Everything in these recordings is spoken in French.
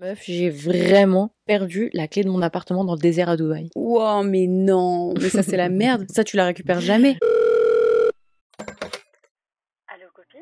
Meuf, j'ai vraiment perdu la clé de mon appartement dans le désert à Dubaï. Wow, mais non, mais ça c'est la merde. Ça tu la récupères jamais. Allô, copine?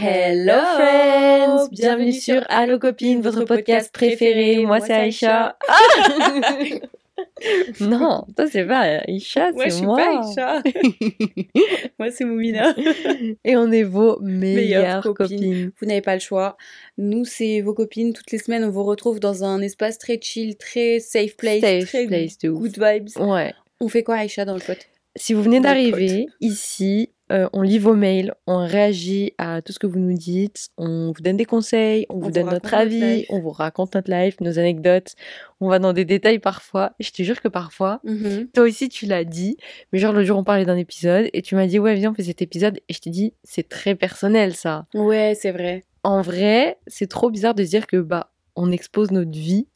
Hello friends, bienvenue sur Allo copine, votre podcast préféré. Moi c'est Aïcha. non, toi c'est pas Ouais, je c'est suis moi. pas Aïcha. Moi c'est Moumina. Et on est vos meilleures, Meilleures copines. copines. Vous n'avez pas le choix. Nous c'est vos copines. Toutes les semaines on vous retrouve dans un espace très chill, très safe place, Safe très place ouf. good vibes. Ouais. On fait quoi Aïcha dans le pot Si vous venez d'arriver ici, euh, on lit vos mails, on réagit à tout ce que vous nous dites, on vous donne des conseils, on, vous vous donne notre avis, on vous raconte notre life, nos anecdotes, on va dans des détails parfois. Et je te jure que parfois, Mhm. toi aussi tu l'as dit, mais genre le jour on parlait d'un épisode et tu m'as dit ouais viens on fait cet épisode et je t'ai dit c'est très personnel ça. Ouais, c'est vrai. En vrai, c'est trop bizarre de dire que bah on expose notre vie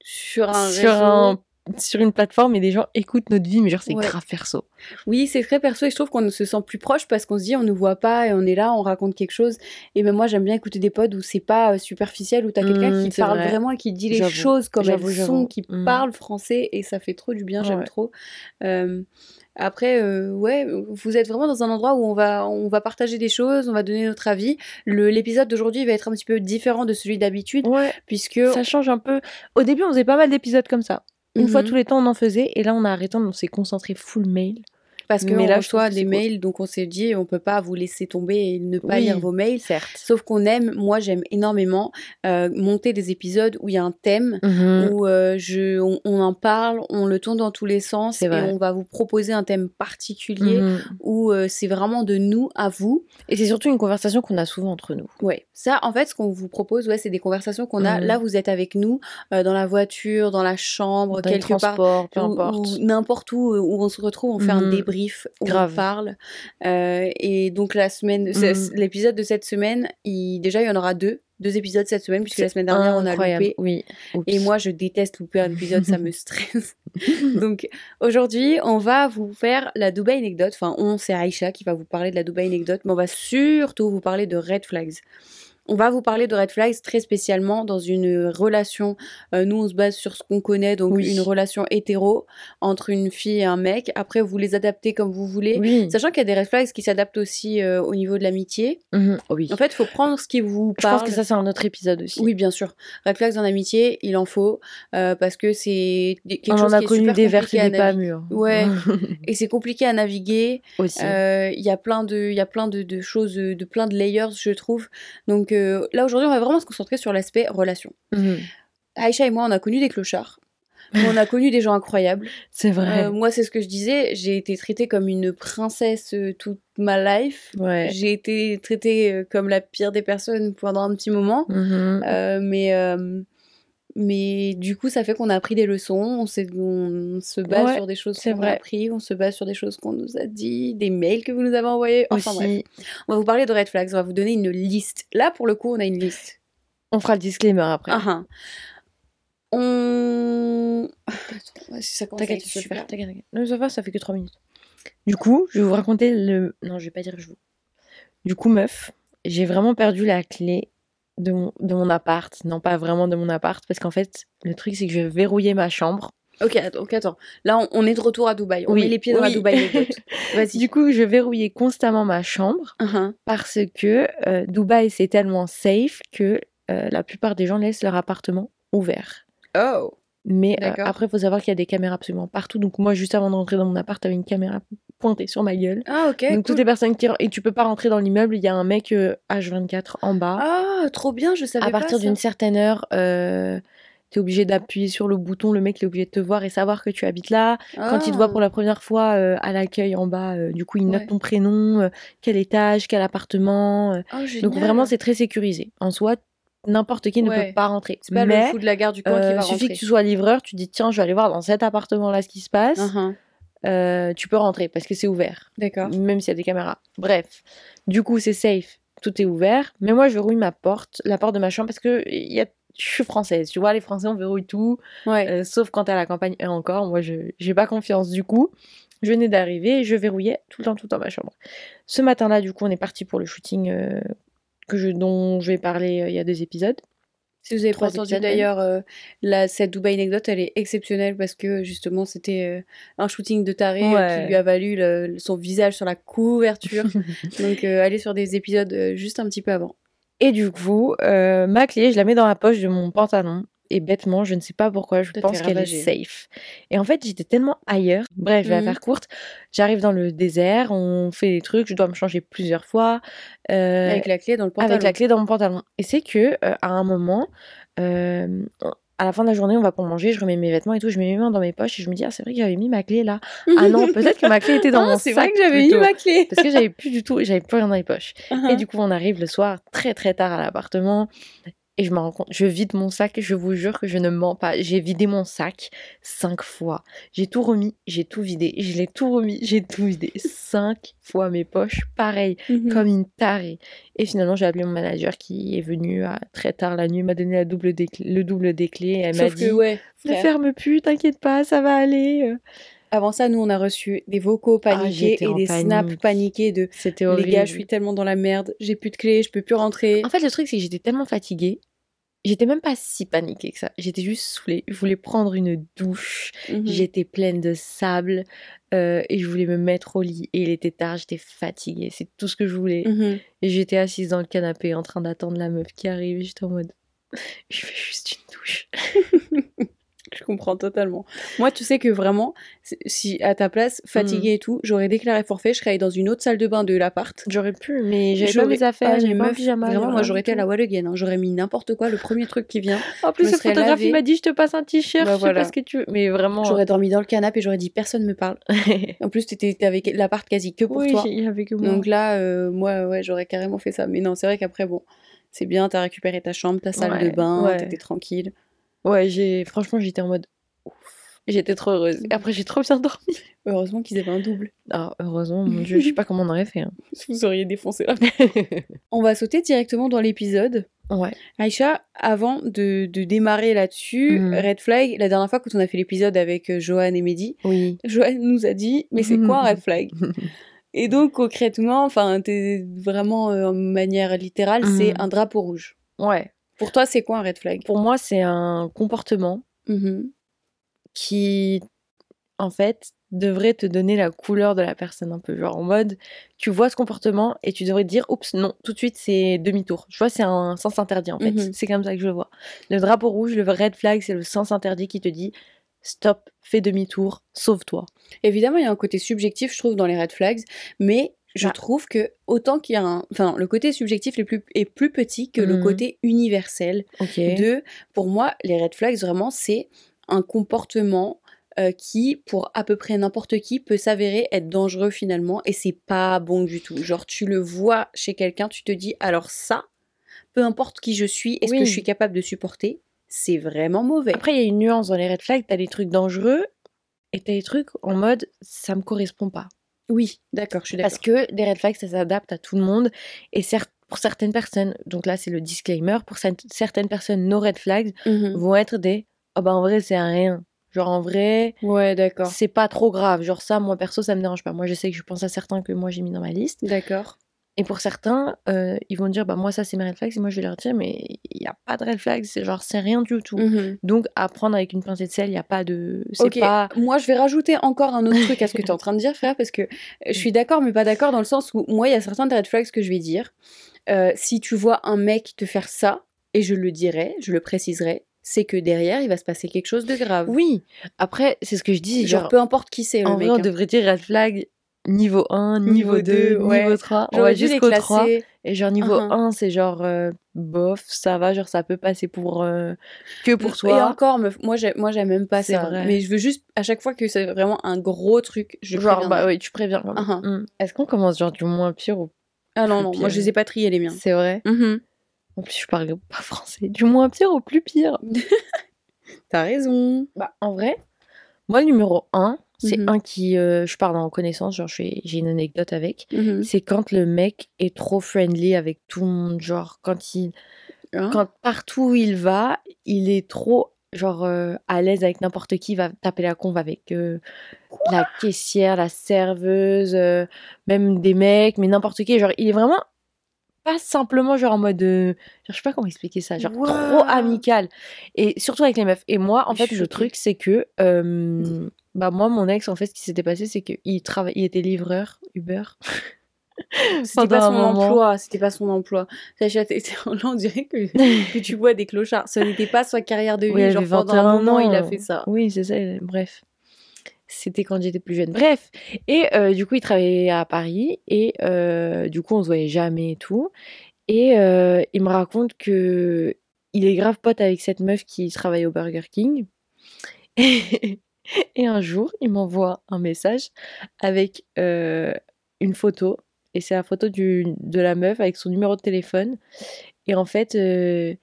Sur un sur réseau. un sur une plateforme et les gens écoutent notre vie mais genre c'est Ouais. grave perso. Oui, c'est très perso et je trouve qu'on se sent plus proche parce qu'on se dit on nous voit pas et on est là, on raconte quelque chose. Et même moi j'aime bien écouter des pods où c'est pas euh, superficiel, où t'as quelqu'un Mm, qui parle vrai. vraiment et qui dit les choses comme elles sont, qui Mm. parle français et ça fait trop du bien, j'aime Ouais. trop. Euh, après, euh, ouais, vous êtes vraiment dans un endroit où on va, on va partager des choses, on va donner notre avis. L'épisode d'aujourd'hui va être un petit peu différent de celui d'habitude Ouais. puisque Ça change un peu. Au début, on faisait pas mal d'épisodes comme ça. Une fois Mhm. tous les temps, on en faisait. Et là, on a arrêté, on s'est concentré full mail. Parce que mais on là, je trouve reçoit des mails, donc on s'est dit on peut pas vous laisser tomber et ne pas Oui. lire vos mails. Certes. Sauf qu'on aime, moi j'aime énormément euh, monter des épisodes où il y a un thème, Mhm. où euh, je, on, on en parle, on le tourne dans tous les sens et on va vous proposer un thème particulier Mhm. où euh, c'est vraiment de nous à vous. Et c'est surtout une conversation qu'on a souvent entre nous. Ouais, ça en fait ce qu'on vous propose, ouais, c'est des conversations qu'on a. Mhm. Là vous êtes avec nous dans la voiture, dans la chambre, Dans quelque part. peu importe. n'importe où où on se retrouve, on fait un Mhm. Débrief, où Grave. on parle. Euh, et donc la semaine, Mhm. l'épisode de cette semaine, il, déjà il y en aura deux, deux épisodes cette semaine puisque la semaine dernière on a loupé. Oui. Oups. Et moi je déteste louper un épisode, ça me stresse. donc aujourd'hui on va vous faire la Dubai anecdote. Enfin on, c'est Aïcha qui va vous parler de la Dubai anecdote, mais on va surtout vous parler de red flags. On va vous parler de red flags très spécialement dans une relation. euh, nous, on se base sur ce qu'on connaît, donc Oui. une relation hétéro entre une fille et un mec. Après, vous les adaptez comme vous voulez. Oui. Sachant qu'il y a des red flags qui s'adaptent aussi euh, au niveau de l'amitié. Mhm. Oui. En fait, il faut prendre ce qui vous je parle. pense que ça, c'est un autre épisode aussi. Oui, bien sûr. Red flags en amitié, il en faut euh, parce que c'est quelque On chose en a qui est connu super des verts et des pas mûrs. Ouais. Et c'est compliqué à naviguer. aussi. Il y a plein de, il y a plein de, de choses, de plein de layers, je trouve. Donc là aujourd'hui, on va vraiment se concentrer sur l'aspect relation. Mhm. Aïcha et moi, on a connu des clochards. on a connu des gens incroyables. C'est vrai. Euh, moi, c'est ce que je disais. J'ai été traitée comme une princesse euh, toute ma life. ouais. J'ai été traitée euh, comme la pire des personnes pendant un petit moment. Mhm. Euh, mais, mais du coup, ça fait qu'on a appris des leçons. On, se base Ouais, sur des choses qu'on a appris. On se base sur des choses qu'on nous a dit, des mails que vous nous avez envoyés. Enfin bref. aussi. On va vous parler de red flags. On va vous donner une liste. Là, pour le coup, on a une liste. On fera le disclaimer après. Ah, ah. On. Attends, si ça T'inquiète, tu peux le super. faire. T'inquiète, t'inquiète. Non, ça va, ça fait que 3 minutes. Du coup, je vais vous raconter le. Non, je vais pas dire que je vous. Du coup, meuf, j'ai vraiment perdu la clé de mon, de mon appart. Non, pas vraiment de mon appart, parce qu'en fait, le truc, c'est que je vais verrouiller ma chambre. Ok, attends, ok, attends. Là, on, on est de retour à Dubaï. On Oui, met les pieds dans la. Dubaï. Vas-y. Du coup, je verrouillais constamment ma chambre ah. parce que euh, Dubaï, c'est tellement safe que euh, la plupart des gens laissent leur appartement ouvert. Oh. Mais euh, après, il faut savoir qu'il y a des caméras absolument partout. Donc, moi, juste avant de rentrer dans mon appart, t'avais une caméra pointée sur ma gueule. Ah, ok. Donc cool. toutes les personnes qui et tu peux pas rentrer dans l'immeuble, il y a un mec euh, H24 en bas. Ah, trop bien, je savais à partir pas d'une certaine heure, euh, tu es obligé d'appuyer sur le bouton, le mec il est obligé de te voir et savoir que tu habites là. Quand il te voit pour la première fois euh, à l'accueil en bas, euh, du coup il note Ouais. ton prénom, euh, quel étage, quel appartement. Oh, donc vraiment c'est très sécurisé. En soi, n'importe qui ne peut pas rentrer. C'est pas Mais le fou de la gare du coin qui va suffit rentrer. que tu sois livreur, tu dis tiens je vais aller voir dans cet appartement là ce qui se passe. Ah, ah. Euh, tu peux rentrer parce que c'est ouvert D'accord. même s'il y a des caméras. Bref, du coup, c'est safe, tout est ouvert. Mais moi, je verrouille ma porte, la porte de ma chambre, parce que y a... je suis française. Tu vois, les Français, on verrouille tout, Ouais. euh, sauf quand t'es à la campagne. Et encore, moi, je j'ai pas confiance. Du coup, Je venais d'arriver, je verrouillais tout le temps, tout le temps ma chambre. Ce matin-là, du coup, on est parti pour le shooting euh, que je, dont je vais parler il y a deux épisodes. Si vous avez pas entendu d'ailleurs, euh, la- cette Dubaï anecdote, elle est exceptionnelle parce que justement c'était euh, un shooting de taré euh, qui lui a valu le- son visage sur la couverture. Donc allez sur des épisodes juste un petit peu avant. Et du coup, ma clé, je la mets dans la poche de mon pantalon. Et bêtement, je ne sais pas pourquoi, je pense qu'elle est safe. Et en fait, j'étais tellement ailleurs. Bref, je vais la faire courte. J'arrive dans le désert, on fait des trucs, je dois me changer plusieurs fois. euh, avec la clé dans le pantalon. avec la clé dans mon pantalon. Et c'est que euh, à un moment, euh, à la fin de la journée, on va pour manger, je remets mes vêtements et tout, je mets mes mains dans mes poches et je me dis ah c'est vrai que j'avais mis ma clé là. Ah non, peut-être que ma clé était dans Ah, mon c'est sac. vrai que j'avais mis ma clé. Parce que j'avais plus du tout, j'avais plus rien dans les poches. Uh-huh. Et du coup, on arrive le soir très très tard à l'appartement. Et je me rends compte, je vide mon sac, je vous jure que je ne mens pas. J'ai vidé mon sac cinq fois. J'ai tout remis, j'ai tout vidé. Je l'ai tout remis, j'ai tout vidé. Cinq fois mes poches, pareil, Mhm. comme une tarée. Et finalement, j'ai appelé mon manager qui est venu à très tard la nuit, m'a donné la double des clés- le double des clés. Et elle m'a dit que ouais, Ne ferme plus, t'inquiète pas, ça va aller. Avant ça, nous on a reçu des vocaux paniqués Ah, j'étais et des snaps paniqués de C'était les gars, je suis tellement dans la merde, j'ai plus de clé, je peux plus rentrer. En fait, le truc, c'est que j'étais tellement fatiguée. J'étais même pas si paniquée que ça. J'étais juste saoulée. Je voulais prendre une douche. Mhm. J'étais pleine de sable. euh, et je voulais me mettre au lit. Et il était tard, j'étais fatiguée. C'est tout ce que je voulais. Mhm. Et j'étais assise dans le canapé en train d'attendre la meuf qui arrive. J'étais en mode. Je fais juste une douche. Je comprends totalement. Moi, tu sais que vraiment, si- à ta place, fatiguée Mm. et tout, j'aurais déclaré forfait, je serais allée dans une autre salle de bain de l'appart. J'aurais pu, mais j'avais pas mes affaires. Ah, j'avais pas meuf, pyjama. Vraiment, moi, j'aurais été à la wall again. hein. J'aurais mis n'importe quoi, le premier truc qui vient. En plus, le photographe, il m'a dit Je te passe un t-shirt. Bah je sais voilà. pas ce que tu veux. Mais vraiment. J'aurais dormi dans le canapé et j'aurais dit personne me parle. En plus, t'étais avec l'appart quasi que pour oui, toi. avait que moi. Donc là, euh, moi, ouais, j'aurais carrément fait ça. Mais non, c'est vrai qu'après, bon, c'est bien, t'as récupéré ta chambre, ta salle Ouais, de bain, ouais. t'étais tranquille. Ouais, j'ai franchement, j'étais en mode ouf. J'étais trop heureuse. Et après, j'ai trop bien dormi. Heureusement qu'ils avaient un double. Ah, heureusement, mon dieu, je sais pas comment on aurait fait. hein. Vous auriez défoncé là. On va sauter directement dans l'épisode. ouais. Aïcha, avant de, de démarrer là-dessus, Mhm. Red Flag, la dernière fois quand on a fait l'épisode avec euh, Johan et Mehdi, Oui. Johan nous a dit Mais c'est quoi un Red Flag? Et donc, concrètement, enfin, t'es vraiment euh, en manière littérale, c'est Mhm. un drapeau rouge. Ouais. Pour toi, c'est quoi un Red Flag? Pour moi, c'est un comportement Mhm. qui, en fait, devrait te donner la couleur de la personne un peu. Genre en mode, tu vois ce comportement et tu devrais te dire, oups, non, tout de suite, c'est demi-tour. Je vois, c'est un sens interdit en fait. Mhm. C'est comme ça que je le vois. Le drapeau rouge, le red flag, c'est le sens interdit qui te dit, stop, fais demi-tour, sauve-toi. Évidemment, il y a un côté subjectif, je trouve, dans les red flags, mais je Ah. trouve que autant qu'il y a un. Enfin, le côté subjectif est plus, est plus petit que le Mhm. côté universel. De, pour moi, les red flags, vraiment, c'est un comportement euh, qui, pour à peu près n'importe qui, peut s'avérer être dangereux finalement, et c'est pas bon du tout. Genre, tu le vois chez quelqu'un, tu te dis, alors ça, peu importe qui je suis, est-ce que Oui. je suis capable de supporter C'est vraiment mauvais. Après, il y a une nuance dans les red flags. T'as des trucs dangereux et t'as des trucs en mode, ça me correspond pas. Oui, d'accord, je suis d'accord. Parce que des red flags, ça s'adapte à tout le monde. Et certes, pour certaines personnes, donc là c'est le disclaimer, pour cer- certaines personnes, nos red flags Mhm. vont être des oh bah en vrai c'est un rien. Genre en vrai, Ouais, d'accord. c'est pas trop grave. Genre ça, moi perso, ça me dérange pas. Moi je sais que je pense à certains que moi j'ai mis dans ma liste. D'accord. Et pour certains, euh, ils vont dire bah moi ça c'est mes red flags et moi je vais leur dire mais il y a pas de red flags. C'est genre c'est rien du tout. Mhm. Donc à prendre avec une pincée de sel, il y a pas de. Ok, pas. moi je vais rajouter encore un autre truc à ce que tu es en train de dire, frère, parce que je suis d'accord, mais pas d'accord dans le sens où moi il y a certains des red flags que je vais dire. Euh, si tu vois un mec te faire ça, et je le dirai, je le préciserai, c'est que derrière il va se passer quelque chose de grave. Oui. Après c'est ce que je dis. Genre, Genre, peu importe qui c'est, le en mec. on hein. devrait dire red flag niveau 1, niveau, Niveau 2, deux, ouais. niveau 3. On va jusqu'au 3. classer. Et genre niveau Mhm. 1, c'est genre euh, bof, ça va, genre ça peut passer pour euh, que pour Et toi. encore, meuf, moi j'ai- moi j'aime même pas ça. vrai. Mais je veux juste, à chaque fois que c'est vraiment un gros truc, je genre préviendrai. bah oui, tu préviens. Mm. Est-ce qu'on commence genre du moins pire ou Ah non, non, pire? moi je les ai pas triés les miens. c'est vrai? Mhm. En plus je parle pas français. Du moins pire au plus pire? T'as raison. Bah en vrai, moi le numéro 1, c'est Mhm. un qui euh, je parle en connaissance, genre j'ai une anecdote avec. Mhm. C'est quand le mec est trop friendly avec tout le monde, genre quand il Hein? quand partout où il va, il est trop genre euh, à l'aise avec n'importe qui, il va taper la conve avec euh, la caissière, la serveuse, même des mecs, mais n'importe qui. Genre, il est vraiment pas simplement genre en mode, genre, je sais pas comment expliquer ça, genre Wow. trop amical. Et surtout avec les meufs. Et moi, en fait, le truc, c'est que, euh, bah moi, mon ex, en fait, ce qui s'était passé, c'est qu'il travaille, il était livreur Uber. C'était pas son emploi, c'était pas son emploi. On dirait que, que tu vois des clochards. Ce n'était pas sa carrière de vie. Oui, genre pendant 21 un moment, il a fait ça. Oui, c'est ça. Bref. C'était quand j'étais plus jeune. Bref. Et euh, du coup, il travaillait à Paris. Et euh, du coup, on se voyait jamais et tout. Et euh, il me raconte que il est grave pote avec cette meuf qui travaille au Burger King. Et, et un jour, il m'envoie un message avec euh, une photo. Et c'est la photo du, de la meuf avec son numéro de téléphone. Et en fait, euh,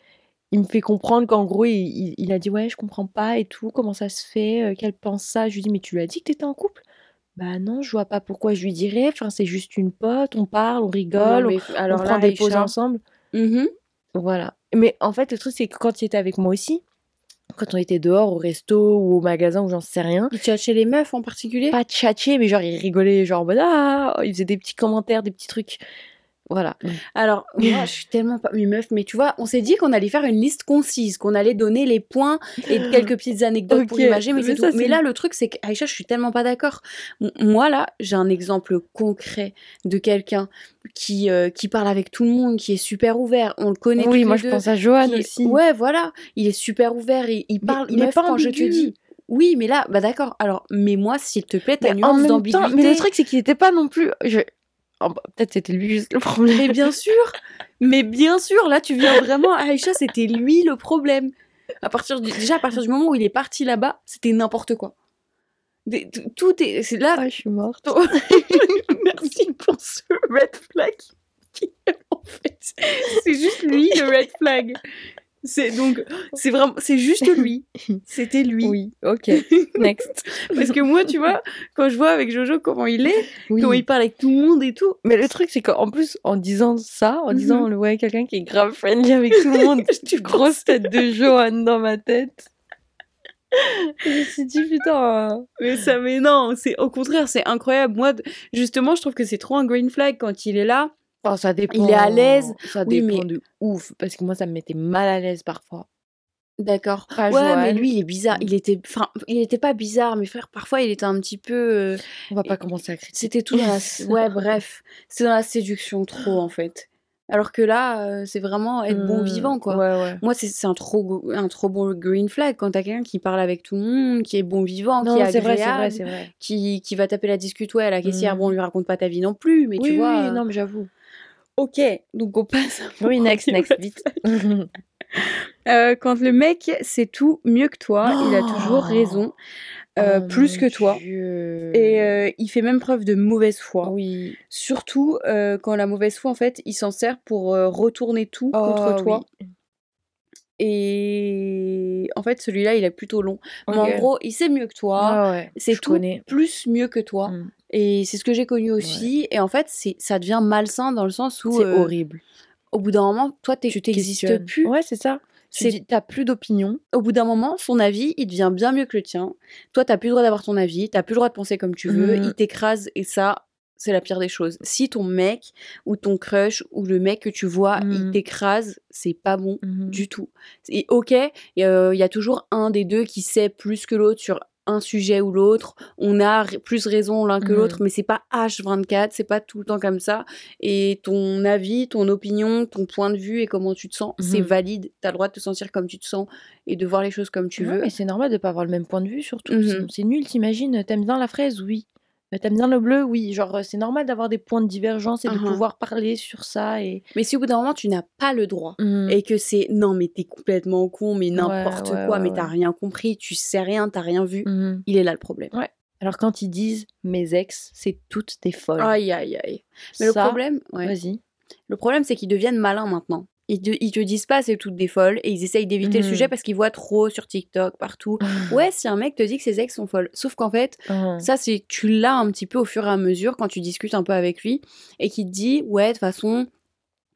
il me fait comprendre qu'en gros, il, il- il a dit Ouais, je comprends pas et tout, comment ça se fait, euh, qu'elle pense ça? Je lui dis Mais tu lui as dit que t'étais en couple? Bah non, je vois pas pourquoi je lui dirais. Enfin, c'est juste une pote, on parle, on rigole, Non, mais on, alors on là, prend des pauses ensemble. Mhm. Voilà. Mais en fait, le truc, c'est que quand il était avec moi aussi, quand on était dehors au resto ou au magasin ou j'en sais rien, Il tchatche chez les meufs en particulier? Pas tchatcher, mais genre il rigolait, genre en mode Ah Il faisait des petits commentaires, des petits trucs. Voilà. Alors, moi, je suis tellement pas mes meufs, mais tu vois, on s'est dit qu'on allait faire une liste concise, qu'on allait donner les points et quelques petites anecdotes pour imager, mais mais c'est ça, tout. Mais là, le truc, c'est qu'Aïcha, je suis tellement pas d'accord. Moi, là, j'ai un exemple concret de quelqu'un qui, euh, qui parle avec tout le monde, qui est super ouvert. On le connaît Oui, moi je deux, pense à Johan est- aussi. Ouais, voilà. Il est super ouvert et il Mais parle. il est meuf, pas quand je te dis. Oui, mais là, bah d'accord. Alors, mais moi, s'il te plaît, ta Mais en nuance d'ambiguïté. mais le truc c'est qu'il était pas non plus. Je... oh, bah, Peut-être c'était lui juste le problème. Mais bien sûr, mais bien sûr, là tu viens vraiment, Aïcha, c'était lui le problème. À partir du, déjà à partir du moment où il est parti là-bas, c'était n'importe quoi. Des- tout est, c'est là. Ah, je suis morte. Merci pour ce red flag. en fait, c'est juste lui le red flag. C'est donc, c'est vraiment, c'est juste lui. C'était lui. Oui, ok. Next. Parce que moi, tu vois, quand je vois avec Jojo comment il est, Oui. comment il parle avec tout le monde et tout, Mais le truc, c'est qu'en plus, en disant ça, en disant, le ouais, quelqu'un qui est grave friendly avec tout le monde, Tu grosse tête de Johan dans ma tête. je me suis dit, putain. Mais ça, mais non, c'est au contraire, c'est incroyable. Moi, justement, je trouve que c'est trop un green flag quand il est là. Ça dépend. est à l'aise. Ça Oui, dépend mais- de ouf. Parce que moi, ça me mettait mal à l'aise parfois. D'accord. Ouais, mais lui, il est bizarre. Il était, enfin, il était pas bizarre, mais frère, parfois, il était un petit peu. euh, On va pas commencer à critiquer. C'était tout dans la. ouais, bref, c'est dans la séduction trop en fait. Alors que là, euh, c'est vraiment être bon Hmm, vivant, quoi. Ouais, ouais. Moi, c'est un trop, un trop bon green flag quand t'as quelqu'un qui parle avec tout le monde, qui est bon vivant, Non, qui est c'est vrai, agréable, c'est vrai, c'est vrai. qui, qui va taper la discute, ouais, à la caissière, Mm. bon, on lui raconte pas ta vie non plus, mais oui, tu vois. oui, non, mais j'avoue. Ok, donc on passe. Oui, next, next, vite. Euh, quand le mec sait tout mieux que toi, il a toujours raison, euh, Oh plus que toi, Dieu. et euh, il fait même preuve de mauvaise foi. oui. Surtout quand la mauvaise foi, en fait, il s'en sert pour retourner tout contre Oh, toi. oui. Et en fait, celui-là, il est plutôt long. Mais en gros, il sait mieux que toi. Ouais, ouais, C'est tout connais. plus mieux que toi. Mm. Et c'est ce que j'ai connu aussi. Et en fait, c'est ça devient malsain dans le sens où, C'est euh, horrible. au bout d'un moment, toi, t'es- Tu tu n'existes questionnes. plus. Ouais, c'est ça. Tu C'est- dis, t'as plus d'opinion. au bout d'un moment, son avis, il devient bien mieux que le tien. Toi, t'as plus le droit d'avoir ton avis, t'as plus le droit de penser comme tu veux, Mhm. il t'écrase et ça, c'est la pire des choses. Si ton mec ou ton crush ou le mec que tu vois, il Mhm. t'écrase, c'est pas bon Mhm. du tout. Et ok, il y a toujours un des deux qui sait plus que l'autre sur un sujet ou l'autre. On a plus raison l'un que Mhm. l'autre, mais c'est pas H24, c'est pas tout le temps comme ça. Et ton avis, ton opinion, ton point de vue et comment tu te sens, c'est Mhm. valide. T'as le droit de te sentir comme tu te sens et de voir les choses comme tu Ouais, veux. mais c'est normal de pas avoir le même point de vue, surtout. Sinon, c'est nul, t'imagines. T'aimes bien la fraise, oui. Euh, T'aimes bien le bleu, oui. Genre, euh, c'est normal d'avoir des points de divergence et de pouvoir parler sur ça. Et... Mais si au bout d'un moment tu n'as pas le droit Mhm. et que c'est non mais t'es complètement con, mais n'importe ouais, quoi, ouais, mais ouais. t'as rien compris, tu sais rien, t'as rien vu, Mhm. il est là le problème. Alors, quand ils disent mes ex, c'est toutes des folles. Aïe aïe aïe. Mais le problème, ouais. Vas-y. Le problème, c'est qu'ils deviennent malins maintenant. Ils te, ils te disent pas c'est toutes des folles et ils essayent d'éviter le Mhm. sujet parce qu'ils voient trop sur TikTok, partout. Ouais, si un mec te dit que ses ex sont folles. Sauf qu'en fait, Mhm. ça, c'est tu l'as un petit peu au fur et à mesure quand tu discutes un peu avec lui et qu'il te dit ouais, de toute façon,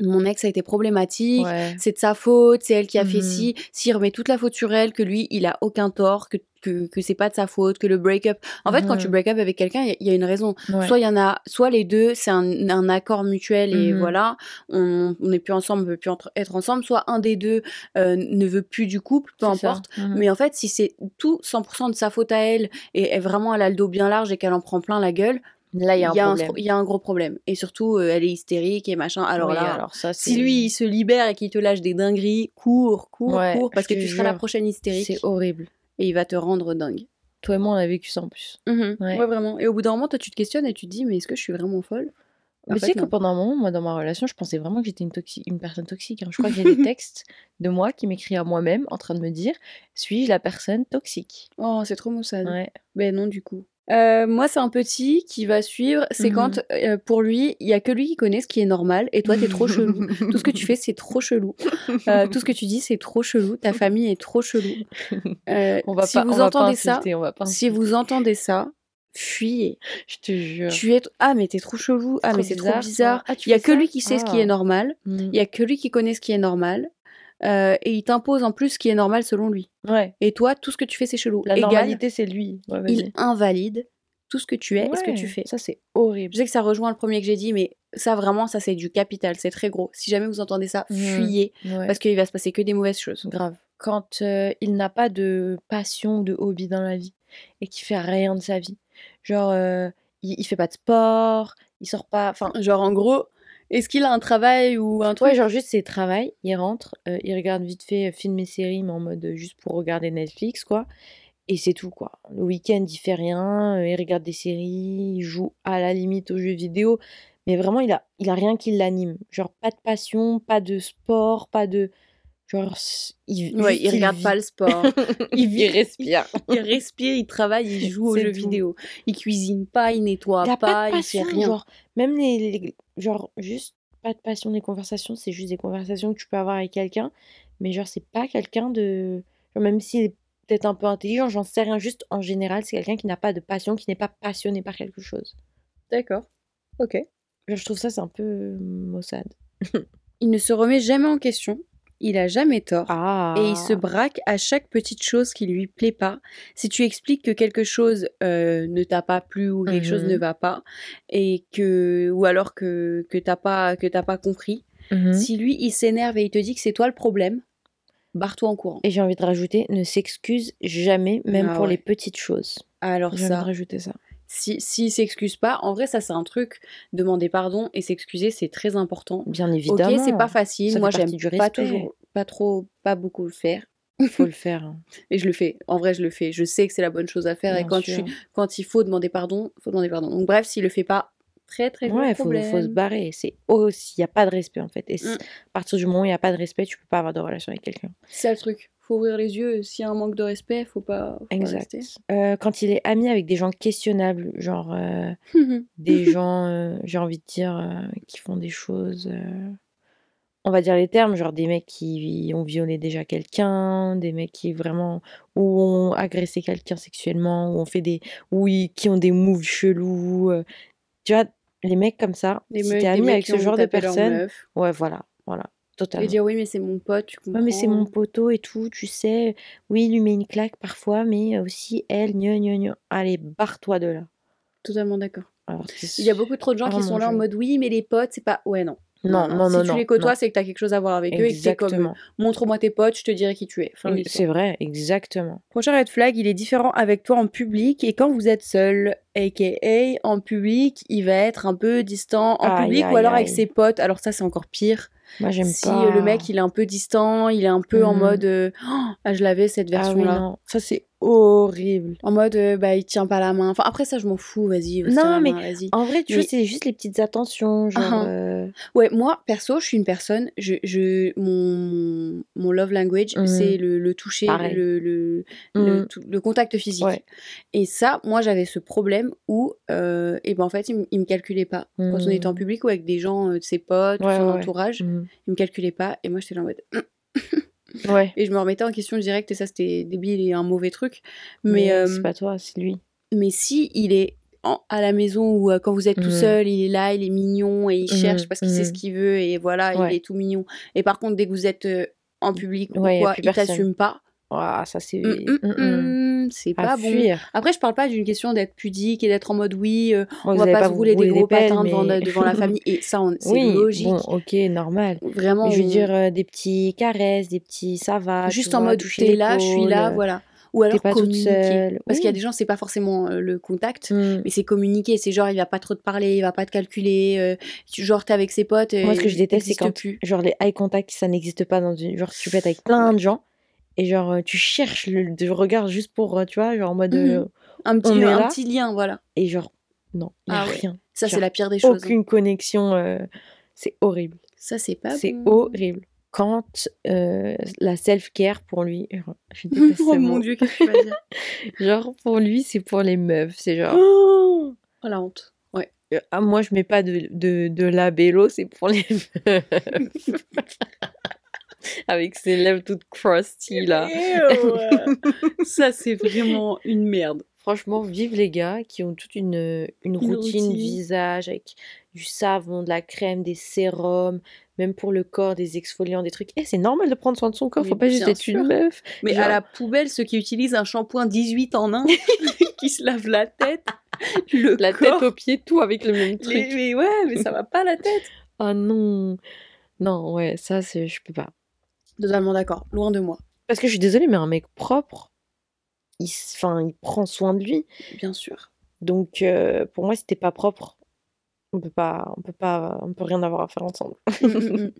mon ex a été problématique, Ouais. c'est de sa faute, c'est elle qui a fait Mhm. ci, s'il remet toute la faute sur elle, que lui, il a aucun tort, que, que, que c'est pas de sa faute, que le break-up. En fait, quand tu break up avec quelqu'un, il y a- y, une raison. Ouais. Soit il y en a, soit les deux, c'est un, un accord mutuel et Mhm. voilà, on n'est plus ensemble, on veut plus entre- être ensemble, soit un des deux euh, ne veut plus du couple, peu importe. Mhm. Mais en fait, si c'est tout 100% de sa faute à elle et, et vraiment elle a le dos bien large et qu'elle en prend plein la gueule, Là, il y a un problème. il y a un gros problème. Et surtout, euh, elle est hystérique et machin. Alors Oui, là, alors ça, si lui il se libère et qu'il te lâche des dingueries, cours, cours, Ouais, cours, parce que tu seras la prochaine hystérique c'est horrible. Et il va te rendre dingue. Toi et moi, on a vécu ça en plus. Mhm. Ouais. Ouais. vraiment. Et au bout d'un moment, toi, tu te questionnes et tu te dis, mais est-ce que je suis vraiment folle? Mais tu sais que pendant un moment, moi, dans ma relation, je pensais vraiment que j'étais une, une personne toxique. hein. Je crois qu'il y a des textes de moi qui m'écrit à moi-même en train de me dire Suis-je la personne toxique? Oh, c'est trop maussade. Ouais. Ben non, du coup. Euh, moi, c'est un petit qui va suivre. C'est Mhm. quand, euh, pour lui, il y a que lui qui connaît ce qui est normal et toi, t'es trop chelou. Tout ce que tu fais, c'est trop chelou. Euh, tout ce que tu dis, c'est trop chelou. Ta famille est trop chelou. Euh, On va si pas, vous on va pas entendez ça, insulter, on va pas si vous entendez ça, fuyez. Je te jure. Tu es ah mais t'es trop chelou. Ah mais c'est trop bizarre. Ah, Il y a que ça lui qui sait ce qui est Ah. normal. Mm. Il y a que lui qui connaît ce qui est normal. Euh, et il t'impose en plus ce qui est normal selon lui. Ouais. Et toi, tout ce que tu fais, c'est chelou. La Égal, normalité, c'est lui. Ouais, il invalide tout ce que tu es et ce que tu fais. Ça, c'est horrible. Je sais que ça rejoint le premier que j'ai dit, mais ça vraiment, ça c'est du capital, c'est très gros. Si jamais vous entendez ça, Mhm. fuyez, Ouais. parce qu'il va se passer que des mauvaises choses. Grave. Quand euh, il n'a pas de passion ou de hobby dans la vie et qu'il fait rien de sa vie. Genre, euh, il, il fait pas de sport, il sort pas. Enfin, Genre en gros, est-ce qu'il a un travail ou un truc? Ouais, genre juste c'est travail. Il rentre, euh, il regarde vite fait euh, films et séries, mais en mode euh, juste pour regarder Netflix, quoi. Et c'est tout, quoi. Le week-end, il fait rien, il regarde des séries, il joue à la limite aux jeux vidéo. Mais vraiment, il a, il a rien qui l'anime. Genre, pas de passion, pas de sport, pas de. Genre, il, Ouais, il regarde vit. pas le sport. il vit, Il respire. il respire, il travaille, il joue aux jeux tout. vidéo. Il cuisine pas, il nettoie Il a pas, pas de il fait passion, rien. genre, même les, les- genre, juste pas de passion des conversations, c'est juste des conversations que tu peux avoir avec quelqu'un, mais genre, c'est pas quelqu'un de, genre, même s'il est peut-être un peu intelligent, j'en sais rien, juste en général, c'est quelqu'un qui n'a pas de passion, qui n'est pas passionné par quelque chose. D'accord. Ok. Genre, je trouve ça, c'est un peu maussade. Il ne se remet jamais en question. Il a jamais tort. Ah. Et il se braque à chaque petite chose qui lui plaît pas. Si tu expliques que quelque chose euh, ne t'a pas plu ou quelque chose Mhm. ne va pas, et que ou alors que que t'as pas que t'as pas compris, Mhm. si lui il s'énerve et il te dit que c'est toi le problème, barre-toi en courant. Et j'ai envie de rajouter, ne s'excuse jamais, même Ah pour ouais. les petites choses. Alors J'ai envie ça, de rajouter ça. Si s'il s'excuse pas, en vrai ça c'est un truc. Demander pardon et s'excuser c'est très important. Bien évidemment. Ok, c'est pas facile. Ça Moi j'aime pas toujours, pas trop, pas beaucoup le faire. Faut le faire. hein. Et je le fais. En vrai, je le fais. Je sais que c'est la bonne chose à faire. et quand, il faut demander pardon, faut demander pardon. Donc bref, s'il le fait pas, très très Ouais, faut, faut se barrer. C'est aussi, il n'y a pas de respect en fait. Et Mm. à partir du moment où il n'y a pas de respect, tu peux pas avoir de relation avec quelqu'un. C'est ça le truc. Faut ouvrir les yeux. S'il y a un manque de respect, faut pas. faut pas Exact. rester. Euh, quand il est ami avec des gens questionnables, genre euh, des gens, euh, j'ai envie de dire, euh, qui font des choses, on va dire les termes, genre des mecs qui ont violé déjà quelqu'un, des mecs qui vraiment, ou ont agressé quelqu'un sexuellement, ou ont fait des, ou ils- qui ont des moves chelous. tu vois, les mecs comme ça, Les si t'es ami avec ce genre de personnes, ouais, voilà, voilà, totalement. Et dire oui, mais c'est mon pote, tu comprends. Ouais, mais c'est mon poteau et tout, tu sais. Oui, il lui met une claque parfois, mais aussi elle, gna gna gna. Allez, barre-toi de là. Totalement d'accord. Il y a beaucoup trop de gens qui sont là en mode oui, mais les potes, c'est pas. Ouais, non. Non, non, si non, tu non, les côtoies, c'est que t'as quelque chose à voir avec eux et que comme. Montre-moi tes potes, je te dirai qui tu es. Oui, c'est vrai, exactement. Prochain red flag, il est différent avec toi en public et quand vous êtes seul, aka en public, il va être un peu distant en Aïe, public ou aïe, alors avec ses potes. Alors ça, c'est encore pire. Moi, j'aime si pas. le mec il est un peu distant, il est un peu en Mhm. mode euh, Oh, ah, je l'avais cette Ah oui, version-là. Ça, c'est horrible. en mode euh, bah il tient pas la main. Enfin après ça je m'en fous, vas-y. Non, mais- main. En vrai, tu Mais- vois, c'est juste les petites attentions. Genre. Ah, ah. euh, Ouais, moi perso, je suis une personne, je, je mon mon love language, Mhm. c'est le, le toucher, le, le, le, contact physique. Ouais. Et ça, moi, j'avais ce problème où, euh, et ben en fait, il, il me calculait pas. Quand on était en mm, public ou avec des gens, euh, de ses potes, Ouais, son ouais, ouais. entourage, il me calculait pas. Et moi, j'étais là en mode. Ouais. Et je me remettais en question direct, et ça, c'était débile et un mauvais truc. Mais Mais, euh, c'est pas toi, c'est lui. mais si il est en- à la maison ou euh, quand vous êtes tout Mhm. seul, il est là, il est mignon et il Mhm, cherche parce qu'il sait mhm. ce qu'il veut et voilà, Ouais. il est tout mignon. Et par contre, dès que vous êtes euh, en public ou Ouais, quoi, il t'assume pas. Ouah, ça c'est. C'est pas bon. fuir. Après, je parle pas d'une question d'être pudique et d'être en mode oui, euh, Moi, on va pas, pas se rouler des gros patins devant, mais- devant la famille. Et ça, c'est Oui, logique. bon, ok, normal. Vraiment. Mais je veux on- dire, euh, des petits caresses, des petits ça va. juste en vois, mode t'es là, je suis là, voilà. Ou alors pas communiquer. Parce qu'il y a des gens, c'est pas forcément euh, le contact. Hum. Mais c'est communiquer, c'est genre il va pas trop te parler, il va pas te calculer, euh, tu- genre t'es avec ses potes. Moi, ce que euh, je déteste, c'est quand, plus. genre, les eye contact, ça n'existe pas dans une. Genre, tu peux être avec plein de gens et genre, euh, tu cherches le, le regard juste pour, euh, tu vois, genre en mode. Mhm. euh, Un petit, on est un là. petit lien, voilà. et genre, non, n'y a Ah ouais. rien. Ça, c'est la pire des choses. hein. Aucune connexion. euh, c'est horrible. Ça, c'est pas c'est bon. horrible. Quand euh, la self-care pour lui, genre, je déteste oh mon dieu, qu'est-ce que tu vas dire? Genre, pour lui, c'est pour les meufs. C'est genre, oh, oh, la honte. Ouais. euh, ah, moi, je mets pas de, de, de labello, c'est pour les meufs. Avec ses lèvres toutes crusty, là. Ça, c'est vraiment une merde. Franchement, vive les gars qui ont toute une, une routine, routine. visage avec du savon, de la crème, des sérums, même pour le corps, des exfoliants, des trucs. Eh, c'est normal de prendre soin de son corps, Mais faut pas juste être sûr. une meuf. Mais Genre- à la poubelle, ceux qui utilisent un shampoing 18 en 1, qui se lavent la tête, le La corps, tête aux pieds, tout avec le même truc. les- mais ouais, mais ça va pas la tête. Ah non. Non, ouais, ça, c'est, je peux pas. Totalement d'accord, loin de moi, Parce que je suis désolée, mais un mec propre, il, enfin, il prend soin de lui. bien sûr. Donc, euh, pour moi, si t'es pas propre, on peut pas, on peut pas, on peut rien avoir à faire ensemble. Mm, mm, mm.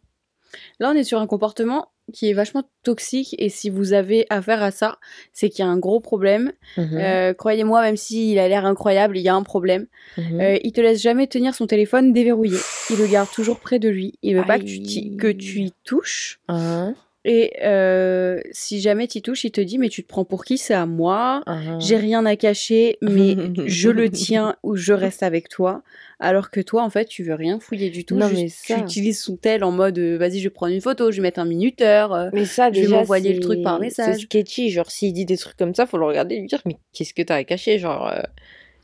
Là, on est sur un comportement qui est vachement toxique et si vous avez affaire à ça, c'est qu'il y a un gros problème. Mhm, Euh, Croyez-moi, même s'il a l'air incroyable, il y a un problème. mhm. Euh, il te laisse jamais tenir son téléphone déverrouillé. Il le garde toujours près de lui. Il veut pas que tu, que tu y touches. Hein, Et euh, si jamais tu touches, il te dit mais tu te prends pour qui? C'est à moi. hein. J'ai rien à cacher, mais je le tiens ou je reste avec toi. Alors que toi, en fait, tu veux rien fouiller du tout. Non, Juste, mais ça- Tu utilises son tel en mode euh, vas-y, je vais prendre une photo, je vais mettre un minuteur. euh, Mais ça, Je vais déjà, m'envoyer le truc par message. C'est sketchy. Genre, s'il dit des trucs comme ça, faut le regarder et lui dire Mais qu'est-ce que t'as à cacher? Genre, euh,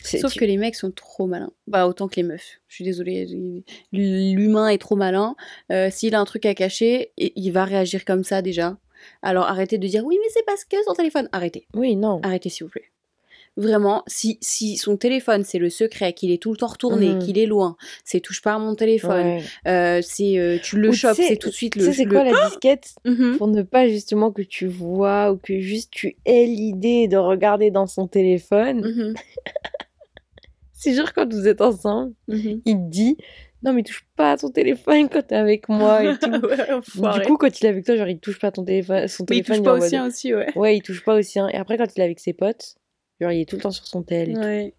Sauf tu- que les mecs sont trop malins. Bah, autant que les meufs. Je suis désolée. L'humain est trop malin. Euh, S'il a un truc à cacher, il va réagir comme ça déjà. Alors arrêtez de dire oui, mais c'est parce que son téléphone. Arrêtez. Oui, non. Arrêtez, s'il vous plaît. Vraiment, si, si son téléphone c'est le secret, qu'il est tout le temps retourné, Mhm. qu'il est loin, c'est touche pas à mon téléphone, Ouais. euh, c'est euh, tu le Ou tu chopes, c'est tout de suite Tu le. sais, c'est le- quoi la disquette Mhm. Pour ne pas justement que tu vois ou que juste tu aies l'idée de regarder dans son téléphone. Mhm. C'est genre quand vous êtes ensemble, Mhm. il dit Non, mais touche pas à ton téléphone quand t'es avec moi et tout. Ouais, du coup, quand il est avec toi, genre il touche pas à ton téléphone. Son mais il téléphone touche est pas en au mode- sien aussi, ouais. Ouais, il touche pas au sien. Et après, quand il est avec ses potes, genre il est tout le temps sur son tel. et tout. Ouais.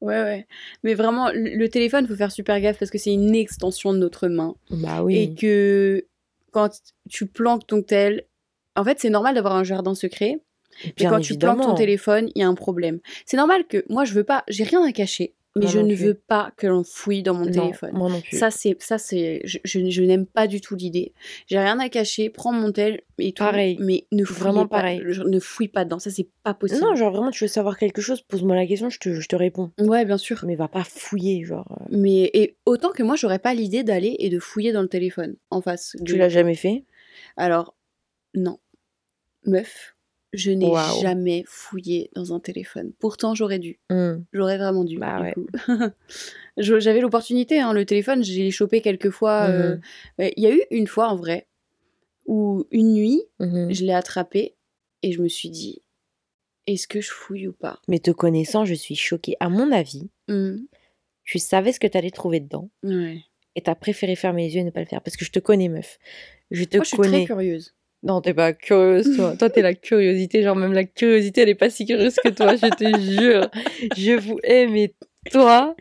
Ouais, ouais. Mais vraiment, le le téléphone, faut faire super gaffe parce que c'est une extension de notre main. Bah oui. Et que quand tu planques ton tel, en fait, c'est normal d'avoir un jardin secret. Mais Bien quand tu planques ton téléphone, il y a un problème. C'est normal que moi, je veux pas, j'ai rien à cacher, mais je non ne plus. veux pas que l'on fouille dans mon Non, téléphone. Moi non plus. Ça, c'est, ça, c'est, je, je, je n'aime pas du tout l'idée. J'ai rien à cacher, prends mon tel et tout. Pareil. Mais ne fouille Vraiment pas, pareil. je- ne fouille pas dedans. Ça, c'est pas possible. Non, genre vraiment, tu veux savoir quelque chose, pose-moi la question, je te, je te réponds. Ouais, bien sûr. Mais va pas fouiller, genre. euh, Mais et autant que moi, j'aurais pas l'idée d'aller et de fouiller dans le téléphone en face. Tu l'as jamais fait? Alors, non. Meuf, je n'ai jamais fouillé dans un téléphone. Pourtant, j'aurais dû. Hmm. J'aurais vraiment dû. Bah ouais. J'avais l'opportunité, hein, le téléphone, j'ai chopé quelques fois. euh, Mhm. Il y a eu une fois, en vrai, où une nuit, Mhm. je l'ai attrapé et je me suis dit, est-ce que je fouille ou pas? Mais te connaissant, je suis choquée. À mon avis, Hmm, tu savais ce que t'allais trouver dedans Ouais. et t'as préféré fermer les yeux et ne pas le faire parce que je te connais, meuf. Je te Moi, je suis très connais. curieuse. Non, t'es pas curieuse, toi. toi, t'es la curiosité. Genre, même la curiosité, elle est pas si curieuse que toi, je te jure. Je vous hais, mais toi,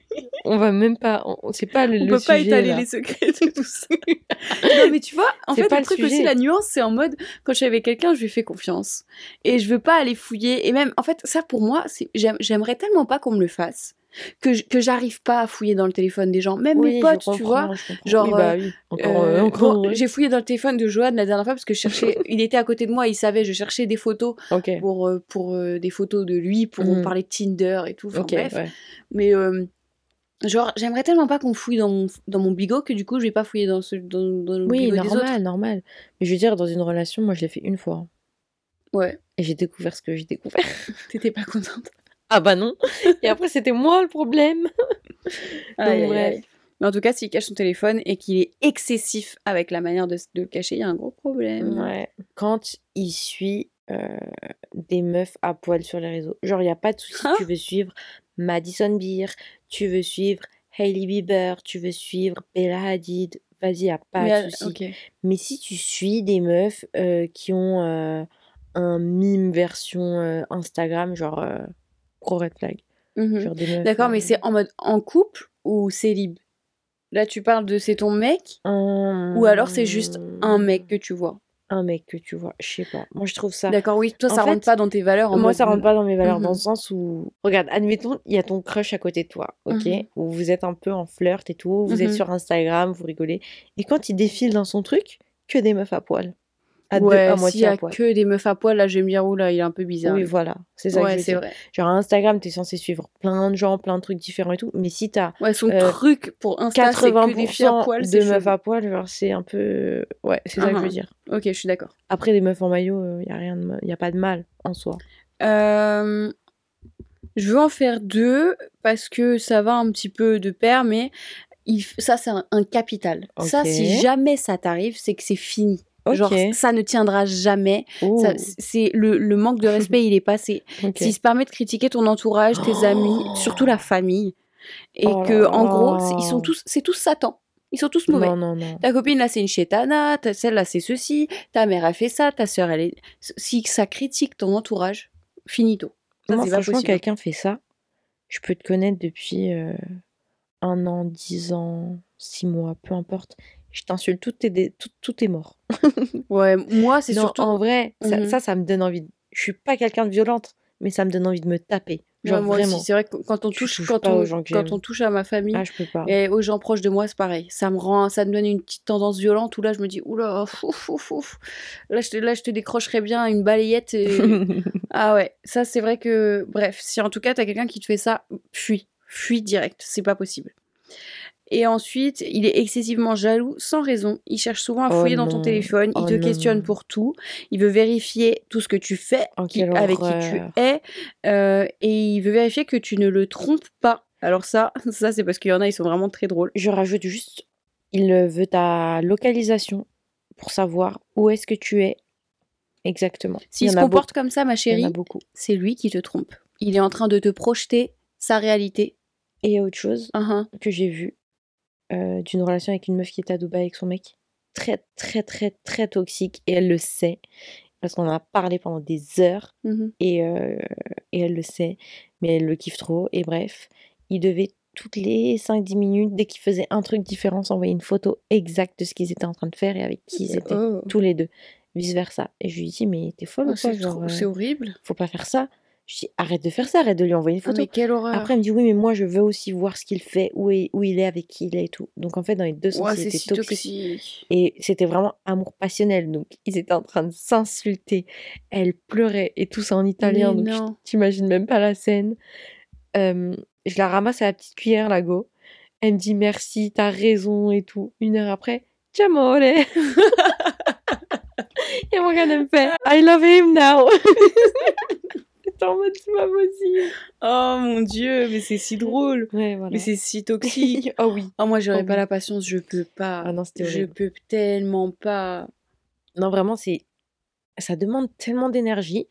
on va même pas. on- C'est pas le, On le peut pas étaler là. les secrets de tout ça. non, mais tu vois, en fait, pas le truc sujet. aussi, la nuance, c'est en mode, quand je suis avec quelqu'un, je lui fais confiance. Et je veux pas aller fouiller. Et même, en fait, ça, pour moi, j'aimerais tellement pas qu'on me le fasse. Que j'arrive pas à fouiller dans le téléphone des gens, même mes potes, tu vois. genre, Oui, bah oui. Encore, Euh, encore, bon, ouais. J'ai fouillé dans le téléphone de Johan la dernière fois parce que je cherchais, il était à côté de moi, il savait, je cherchais des photos pour, euh, pour euh, des photos de lui, pour Mhm. parler de Tinder et tout. Enfin, bref. ouais. Mais euh, genre, j'aimerais tellement pas qu'on fouille dans mon, dans mon bigot que du coup, je vais pas fouiller dans, ce, dans, dans le Oui, bigot des autres. normal, normal. Mais je veux dire, dans une relation, moi, je l'ai fait une fois. Ouais, Et j'ai découvert ce que j'ai découvert. t'étais pas contente. Ah bah non. Et après, c'était moi le problème. Aïe, aïe, bref. aïe. Mais en tout cas, s'il cache son téléphone et qu'il est excessif avec la manière de, de le cacher, il y a un gros problème. Ouais. Quand il suit euh, des meufs à poil sur les réseaux, genre, il n'y a pas de souci, Hein tu veux suivre Madison Beer, tu veux suivre Hailey Bieber, tu veux suivre Bella Hadid, vas-y, il n'y a pas Mais, de souci. Mais si tu suis des meufs euh, qui ont euh, un mime version euh, Instagram, genre, gros red flag. Mhm. D'accord, mais euh, c'est en mode en couple ou célib Là, tu parles de c'est ton mec ou alors c'est juste un mec que tu vois? Un mec que tu vois, je sais pas. Moi, je trouve ça. D'accord, oui, toi, En ça fait, rentre pas dans tes valeurs. En Moi, mode- ça rentre pas dans mes valeurs dans Mhm. le sens où, regarde, admettons, il y a ton crush à côté de toi, ok? Mhm. Où vous êtes un peu en flirt et tout, vous êtes Mhm. sur Instagram, vous rigolez. Et quand il défile dans son truc, que des meufs à poil. À, deux, Ouais, à s'il moitié y à a poil. que des meufs à poil, là, je vais me dire, oula, il est un peu bizarre. Oui, voilà, c'est ça que je veux dire. vrai. Genre, Instagram, t'es censé suivre plein de gens, plein de trucs différents et tout. Mais si t'as Ouais, son Euh, truc pour Insta, c'est que des filles à 80% poil, de meufs à poil, genre, c'est un peu. Ouais, c'est ça que je veux dire. Ok, je suis d'accord. Après, des meufs en maillot, il n'y a, rien de y a pas de mal en soi. Euh, je veux en faire deux parce que ça va un petit peu de pair, mais il ça, c'est un, un capital. Ça, si jamais ça t'arrive, c'est que c'est fini. Genre, ça ne tiendra jamais. C'est le, le manque de respect, il est passé. ok. S'il se permet de critiquer ton entourage, tes amis, Oh. surtout la famille, et Oh que en gros, ils sont tous, c'est tous Satan. Ils sont tous mauvais. Non, non, non. Ta copine là c'est une chétana, ta- celle là c'est ceci, ta mère a fait ça, ta sœur elle est. Si ça critique ton entourage, finito. Ça, Moi, franchement, quelqu'un fait ça, je peux te connaître depuis euh, un an, dix ans, six mois, peu importe. Je t'insulte, tout est, dé- tout, tout est mort. Ouais, moi c'est surtout. en vrai, ça, Mhm. ça, ça me donne envie. de- Je suis pas quelqu'un de violente, mais ça me donne envie de me taper. Ouais, Genre moi vraiment. aussi, c'est vrai que quand on touche, quand on, quand touche à ma famille Ah, je peux pas. et aux gens proches de moi, c'est pareil. Ça me rend, ça me donne une petite tendance violente où là je me dis oula, ouf, ouf, ouf. Là je te, là je te décrocherais bien une balayette. et- ah ouais, ça c'est vrai que bref, si en tout cas t'as quelqu'un qui te fait ça, fuis, fuis direct, c'est pas possible. Et ensuite, il est excessivement jaloux sans raison. Il cherche souvent à Oh fouiller dans ton téléphone. Il Oh te non, questionne pour tout. Il veut vérifier tout ce que tu fais, Oh, qui- avec qui tu es. euh, et il veut vérifier que tu ne le trompes pas. Alors ça, ça c'est parce qu'il y en a, ils sont vraiment très drôles. Je rajoute juste, il veut ta localisation pour savoir où est-ce que tu es exactement. S'il se comporte comme ça, ma chérie, c'est lui qui te trompe. Il est en train de te projeter sa réalité. Et il y a autre chose Uhum. que j'ai vu euh, d'une relation avec une meuf qui était à Dubaï avec son mec. Très, très, très, très toxique. Et elle le sait. Parce qu'on en a parlé pendant des heures. Mhm. Et, euh, et elle le sait. Mais elle le kiffe trop. Et bref, il devait toutes les 5-10 minutes, dès qu'ils faisaient un truc différent, s'envoyer une photo exacte de ce qu'ils étaient en train de faire et avec qui ils étaient. Oh. Tous les deux. Vice versa. Et je lui dis, mais t'es folle Oh, ou quoi trop- euh, c'est horrible. Faut pas faire ça. Je dis, arrête de faire ça, arrête de lui envoyer une Ah, photo. mais quelle horreur. Après, elle me dit oui, mais moi, je veux aussi voir ce qu'il fait, où, est- où il est, avec qui il est et tout. Donc, en fait, dans les deux sens, Ouais, il c'est était si toxique. toxique. Et c'était vraiment amour passionnel. Donc, ils étaient en train de s'insulter. Elle pleurait et tout ça en italien. Mais donc, t'imagines même pas la scène. Euh, je la ramasse à la petite cuillère, la go. Elle me dit merci, t'as raison et tout. Une heure après, ciao et moi, elle me fait I love him now. J'étais en mode, c'est pas possible. Oh mon dieu, mais c'est si drôle. Ouais, voilà. Mais c'est si toxique. oh oui. Oh, moi, j'aurais Oh pas oui. la patience, je peux pas. Ah non, c'était je peux tellement pas. Non, vraiment, c'est. Ça demande tellement d'énergie.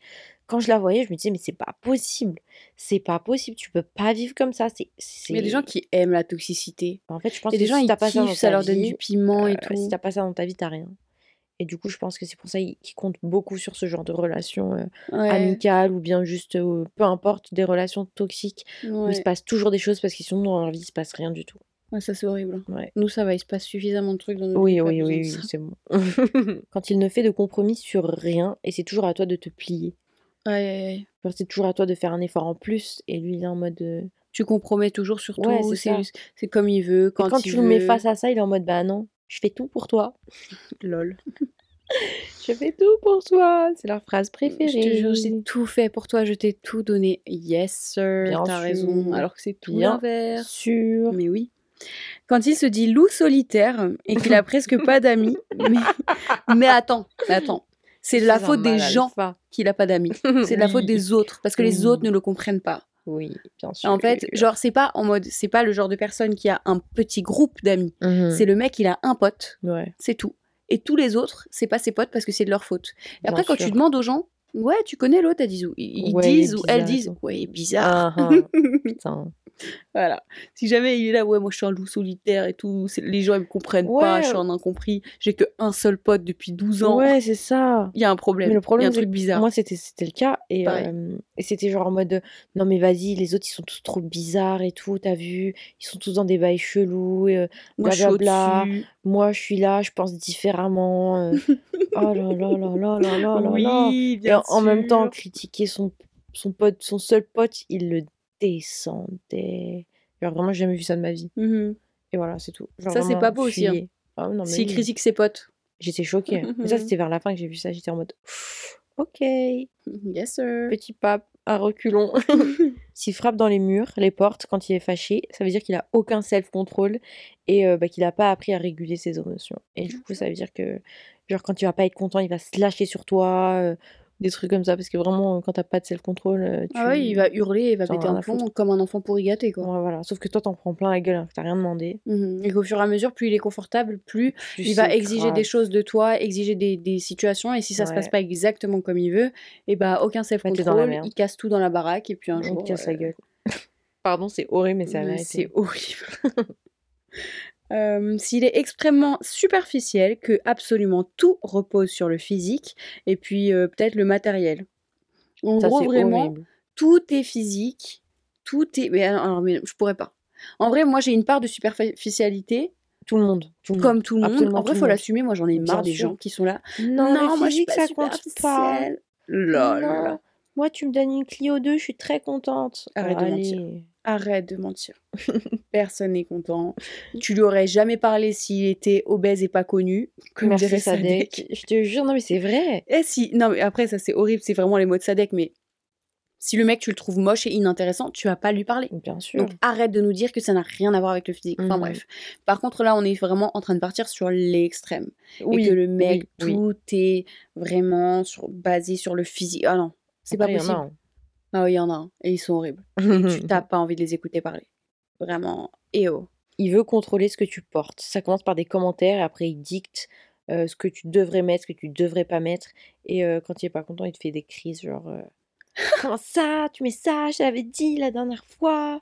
Quand je la voyais, je me disais, mais c'est pas possible. C'est pas possible. Tu peux pas vivre comme ça. C'est. Il y a des gens qui aiment la toxicité. En fait, je pense a des que gens, si ils t'as pas ça dans kiffent, ça ta leur donne vie, du piment et euh, tout. Si t'as pas ça dans ta vie, t'as rien. Et du coup, je pense que c'est pour ça qu'ils comptent beaucoup sur ce genre de relations euh, Ouais, amicales ou bien juste, euh, peu importe, des relations toxiques où il se ouais. passe toujours des choses parce qu'ils sont dans leur vie, il se passe rien du tout. Ouais, ça c'est horrible. Ouais. Nous, ça va, il se passe suffisamment de trucs dans nos Oui, oui, oui, oui, c'est bon. Quand il ne fait de compromis sur rien et c'est toujours à toi de te plier. Genre, c'est toujours à toi de faire un effort en plus et lui, il est en mode euh, Tu compromets toujours sur tout. Ouais, c'est comme il veut, quand, quand il tu le mets face à ça, il est en mode bah non, je fais tout pour toi. Lol. Je fais tout pour toi. C'est leur phrase préférée. Je te jure, j'ai tout fait pour toi, je t'ai tout donné. Yes, sir, Bien t'as raison. Alors que c'est tout Bien l'inverse. sûr. Mais oui. Quand il se dit loup solitaire et qu'il a presque pas d'amis. Mais... mais attends, attends. C'est de la faute des gens qu'il a pas d'amis. C'est de la faute des autres. Parce que les Oui. autres ne le comprennent pas. Oui, bien sûr. En fait, genre, c'est pas en mode. C'est pas le genre de personne qui a un petit groupe d'amis. Mhm. C'est le mec, il a un pote. Ouais. C'est tout. Et tous les autres, c'est pas ses potes parce que c'est de leur faute. Et Bien après, quand tu demandes aux gens, ouais, tu connais l'autre, ils ils Ouais, il est disent ou elles disent, ouais, bizarre. Ah, ah, putain. Voilà. Si jamais il est là, ouais, moi je suis un loup solitaire et tout, les gens ils me comprennent pas, je suis un incompris, j'ai que un seul pote depuis 12 ans. Ouais, c'est ça. Il y a un problème. Le problème, il y a un truc bizarre. Moi c'était le cas euh, et, c'était genre en mode non mais vas-y, les autres ils sont tous trop bizarres et tout, t'as vu, ils sont tous dans des bails chelous, et, euh, moi. Je moi je suis là, je pense différemment. Euh. Oh là là là là là là là. Oui, bien et en, en même temps, critiquer son son pote, son seul pote, il le dit descendait. Genre, vraiment, j'ai jamais vu ça de ma vie. Mhm. Et voilà, c'est tout. Genre, Ça, c'est pas beau aussi, hein. Ah, non, mais S'il oui. critique ses potes. J'étais choquée. Mais ça, c'était vers la fin que j'ai vu ça. J'étais en mode, ok, Yes, sir. petit pape à reculons. S'il frappe dans les murs, les portes, quand il est fâché, ça veut dire qu'il a aucun self-control et euh, bah, qu'il a pas appris à réguler ses émotions. Et du coup, ça veut dire que, genre, quand tu vas pas être content, il va se lâcher sur toi, euh, des trucs comme ça. Parce que vraiment, euh, quand t'as pas de self-control, euh, tu... Ah ouais, il va hurler, il va péter un plomb comme un enfant pourri gâté, quoi. Ouais, voilà. Sauf que toi, t'en prends plein la gueule, hein, t'as rien demandé. Mhm. Et qu'au fur et à mesure, plus il est confortable, plus il va exiger grave. des choses de toi, exiger des, des situations, et si ça se passe Ouais. pas exactement comme il veut, et bah aucun t'es dans la self-control, merde. il casse tout dans la baraque, et puis un jour. te casse euh, la gueule. Pardon, c'est horrible, mais c'est horrible. Euh, S'il est extrêmement superficiel, que absolument tout repose sur le physique, et puis euh, peut-être le matériel. En Ça, gros, vraiment, horrible. tout est physique, tout est. Mais, alors, mais je pourrais pas. En vrai, moi, j'ai une part de superficialité, Tout le monde. Tout comme tout le monde. Absolument En vrai, le faut l'assumer. Moi, j'en ai marre des gens qui sont là. Non, le moi, je suis pas ça compte pas. Lol. Non. Moi, tu me donnes une Clio 2, je suis très contente. Arrête de mentir. Arrête de mentir. Personne n'est content. Tu lui aurais jamais parlé s'il était obèse et pas connu, comme Merci dirait Sadek? Sadek. Je te jure, non mais c'est vrai. Et si, non mais après ça c'est horrible, c'est vraiment les mots de Sadek, mais si le mec tu le trouves moche et inintéressant, tu vas pas lui parler. Bien sûr. Donc arrête de nous dire que ça n'a rien à voir avec le physique. Enfin Mhm. bref. Par contre là on est vraiment en train de partir sur l'extrême. oui, et que le mec, oui, oui. tout est vraiment sur- basé sur le physique. Ah non, c'est pas Après, il Ah oui, il y en a, un, et ils sont horribles. tu t'as pas envie de les écouter parler. Vraiment, et oh. Il veut contrôler ce que tu portes. Ça commence par des commentaires et après il dicte euh, ce que tu devrais mettre, ce que tu devrais pas mettre. Et euh, quand il est pas content, il te fait des crises genre euh, Comment ça? Tu mets ça? Je t'avais dit la dernière fois.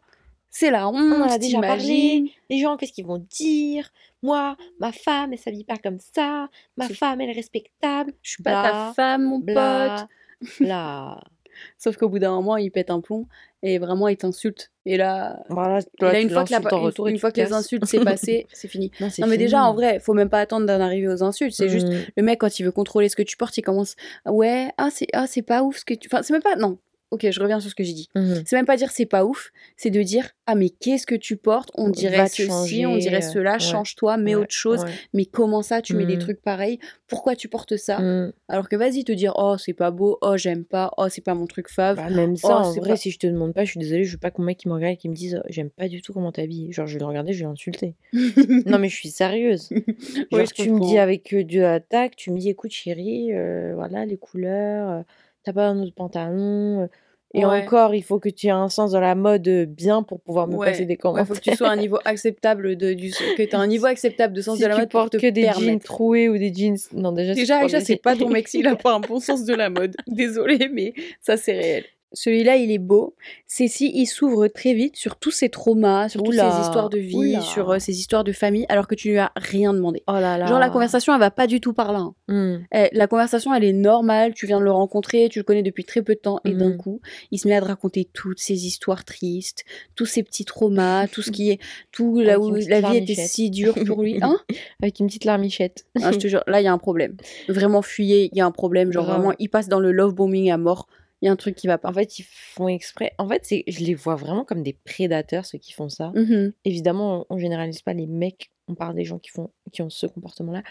C'est la On en honte, a déjà parlé. Les gens, qu'est-ce qu'ils vont dire? Moi, ma femme, elle s'habille pas comme ça. Ma femme, elle est respectable. Je suis pas ta femme, mon Bla, pote. bla. Sauf qu'au bout d'un moment, il pète un plomb et vraiment, il t'insulte. Et là, Voilà, et toi, là une fois que, la- une- retour et une fois que les insultes c'est passé, c'est fini. Non, mais déjà, en vrai, faut même pas attendre d'en arriver aux insultes. C'est juste, Mm. le mec, quand il veut contrôler ce que tu portes, il commence Ouais, ah, c'est ah, c'est pas ouf ce que tu. Enfin, c'est même pas. Non, ok, je reviens sur ce que j'ai dit. Mhm. C'est même pas dire c'est pas ouf, c'est de dire Ah, mais qu'est-ce que tu portes? On dirait Va ceci, changer, on dirait cela, ouais, change-toi, mets ouais, autre chose. ouais. Mais comment ça, tu mets des Mm. trucs pareils? Pourquoi tu portes ça? Mm. Alors que vas-y te dire Oh, c'est pas beau, oh, j'aime pas, oh, c'est pas mon truc fave. Bah, même ça, Oh, en c'est vrai, pas- si je te demande pas, je suis désolée, je veux pas qu'on mec qui me regarde et qui me dise j'aime pas du tout comment t'habilles. Genre, je vais le regarder, je vais l'insulter. non, mais je suis sérieuse. Genre, Oui, tu me dis avec euh, de l'attaque, tu me dis écoute, chérie, euh, voilà les couleurs, euh, t'as pas un autre pantalon. euh, Et Ouais. encore, il faut que tu aies un sens dans la mode euh, bien pour pouvoir me Ouais, passer des Ouais, commentaires. faut que tu sois à un niveau acceptable de du que tu un niveau acceptable de sens si de la tu mode pour portes te que des jeans permettre. troués ou des jeans. Non, déjà, Déjà, Aïcha, c'est pas ton mec s'il a pas un bon sens de la mode. Désolée, mais ça c'est réel. Celui-là, il est beau. C'est si il s'ouvre très vite sur tous ses traumas, sur toutes ses histoires de vie, oula. sur euh, ses histoires de famille, alors que tu lui as rien demandé. Oh là là. Genre la conversation, elle va pas du tout par là. hein. Hmm. Eh, la conversation, elle est normale. Tu viens de le rencontrer, tu le connais depuis très peu de temps, et d'un Mhm. coup, il se met à te raconter toutes ses histoires tristes, tous ses petits traumas, tout ce qui est, tout là Avec où la vie était si dure pour lui. Hein Avec une petite larmichette. Ah, je te jure, là, il y a un problème. Vraiment, fuyez, il y a un problème. Genre, vraiment, il passe dans le love bombing à mort. Il y a un truc qui va pas. En fait, ils font exprès. En fait, c'est, je les vois vraiment comme des prédateurs, ceux qui font ça. Mhm. Évidemment, on, on généralise pas les mecs, on parle des gens qui, font, qui ont ce comportement-là.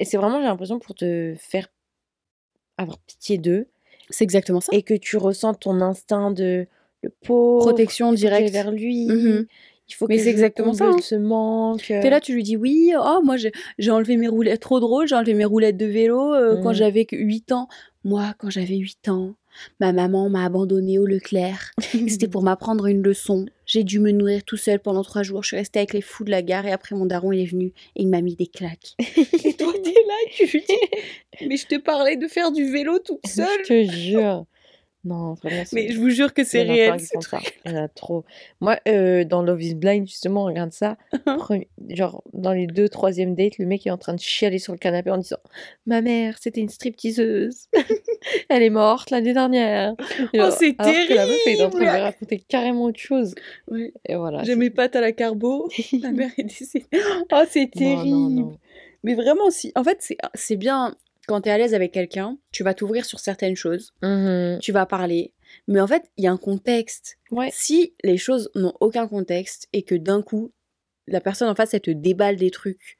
Et c'est vraiment, j'ai l'impression, pour te faire avoir pitié d'eux C'est exactement ça. et que tu ressens ton instinct de le pauvre, Protection directe. vers lui. Mhm. Il faut Mais que c'est exactement ça, hein. ce manque. T'es là, tu lui dis oui, oh moi j'ai j'ai enlevé mes roulettes, trop drôle, j'ai enlevé mes roulettes de vélo euh, quand Mhm. j'avais que 8 ans. Moi, quand j'avais 8 ans, ma maman m'a abandonnée au Leclerc. C'était pour m'apprendre une leçon. J'ai dû me nourrir tout seul pendant trois jours. Je suis restée avec les fous de la gare et après mon daron il est venu et il m'a mis des claques. Et toi t'es là, tu lui dis mais je te parlais de faire du vélo toute seule. Je te jure. Non, vraiment. Mais je vous jure que c'est réel. ce truc. Il y en a trop. Moi, euh, dans Love is Blind, justement, on regarde ça. Premi- Genre, dans les deux, troisième dates, le mec est en train de chialer sur le canapé en disant Ma mère, c'était une stripteaseuse. Elle est morte l'année dernière. Oh, c'est alors que la meuf est en train de terrible raconter carrément autre chose. Ouais. Et voilà. J'ai mes pâtes à la carbo. Ma mère est décédée. Oh, c'est Non, terrible. non, non. Mais vraiment, si. En fait, c'est bien quand tu es à l'aise avec quelqu'un, tu vas t'ouvrir sur certaines choses, Mhm. tu vas parler. Mais en fait, il y a un contexte. Ouais. Si les choses n'ont aucun contexte et que d'un coup, la personne en face, elle te déballe des trucs,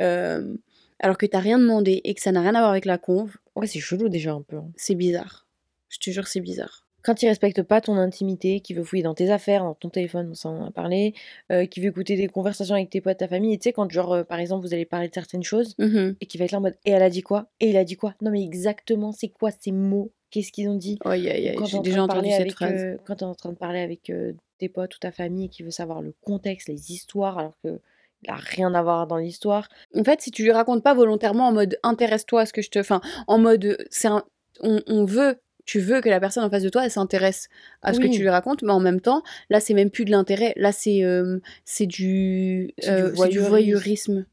euh, alors que t'as rien demandé et que ça n'a rien à voir avec la conve, Ouais, c'est chelou déjà un peu. hein. c'est bizarre. Je te jure, c'est bizarre. Quand il respecte pas ton intimité, qui veut fouiller dans tes affaires, dans ton téléphone, ça on en a parlé, euh, qui veut écouter des conversations avec tes potes, ta famille, et tu sais, quand genre, euh, par exemple, vous allez parler de certaines choses, Mhm. et qui va être là en mode et elle a dit quoi? Et il a dit quoi? Non mais exactement c'est quoi ces mots? Qu'est-ce qu'ils ont dit? Aïe, Quand t'es j'ai déjà entendu cette avec, phrase. euh, quand tu es en train de parler avec euh, tes potes ou ta famille et qui veut savoir le contexte les histoires alors que il a rien à voir dans l'histoire En fait, si tu lui racontes pas volontairement en mode intéresse-toi à ce que je te. Enfin, en mode. c'est un... on, on veut. Tu veux que la personne en face de toi, elle s'intéresse à ce que tu lui racontes, mais en même temps, là, c'est même plus de l'intérêt. Là, c'est euh, c'est du, euh, c'est du voyeurisme.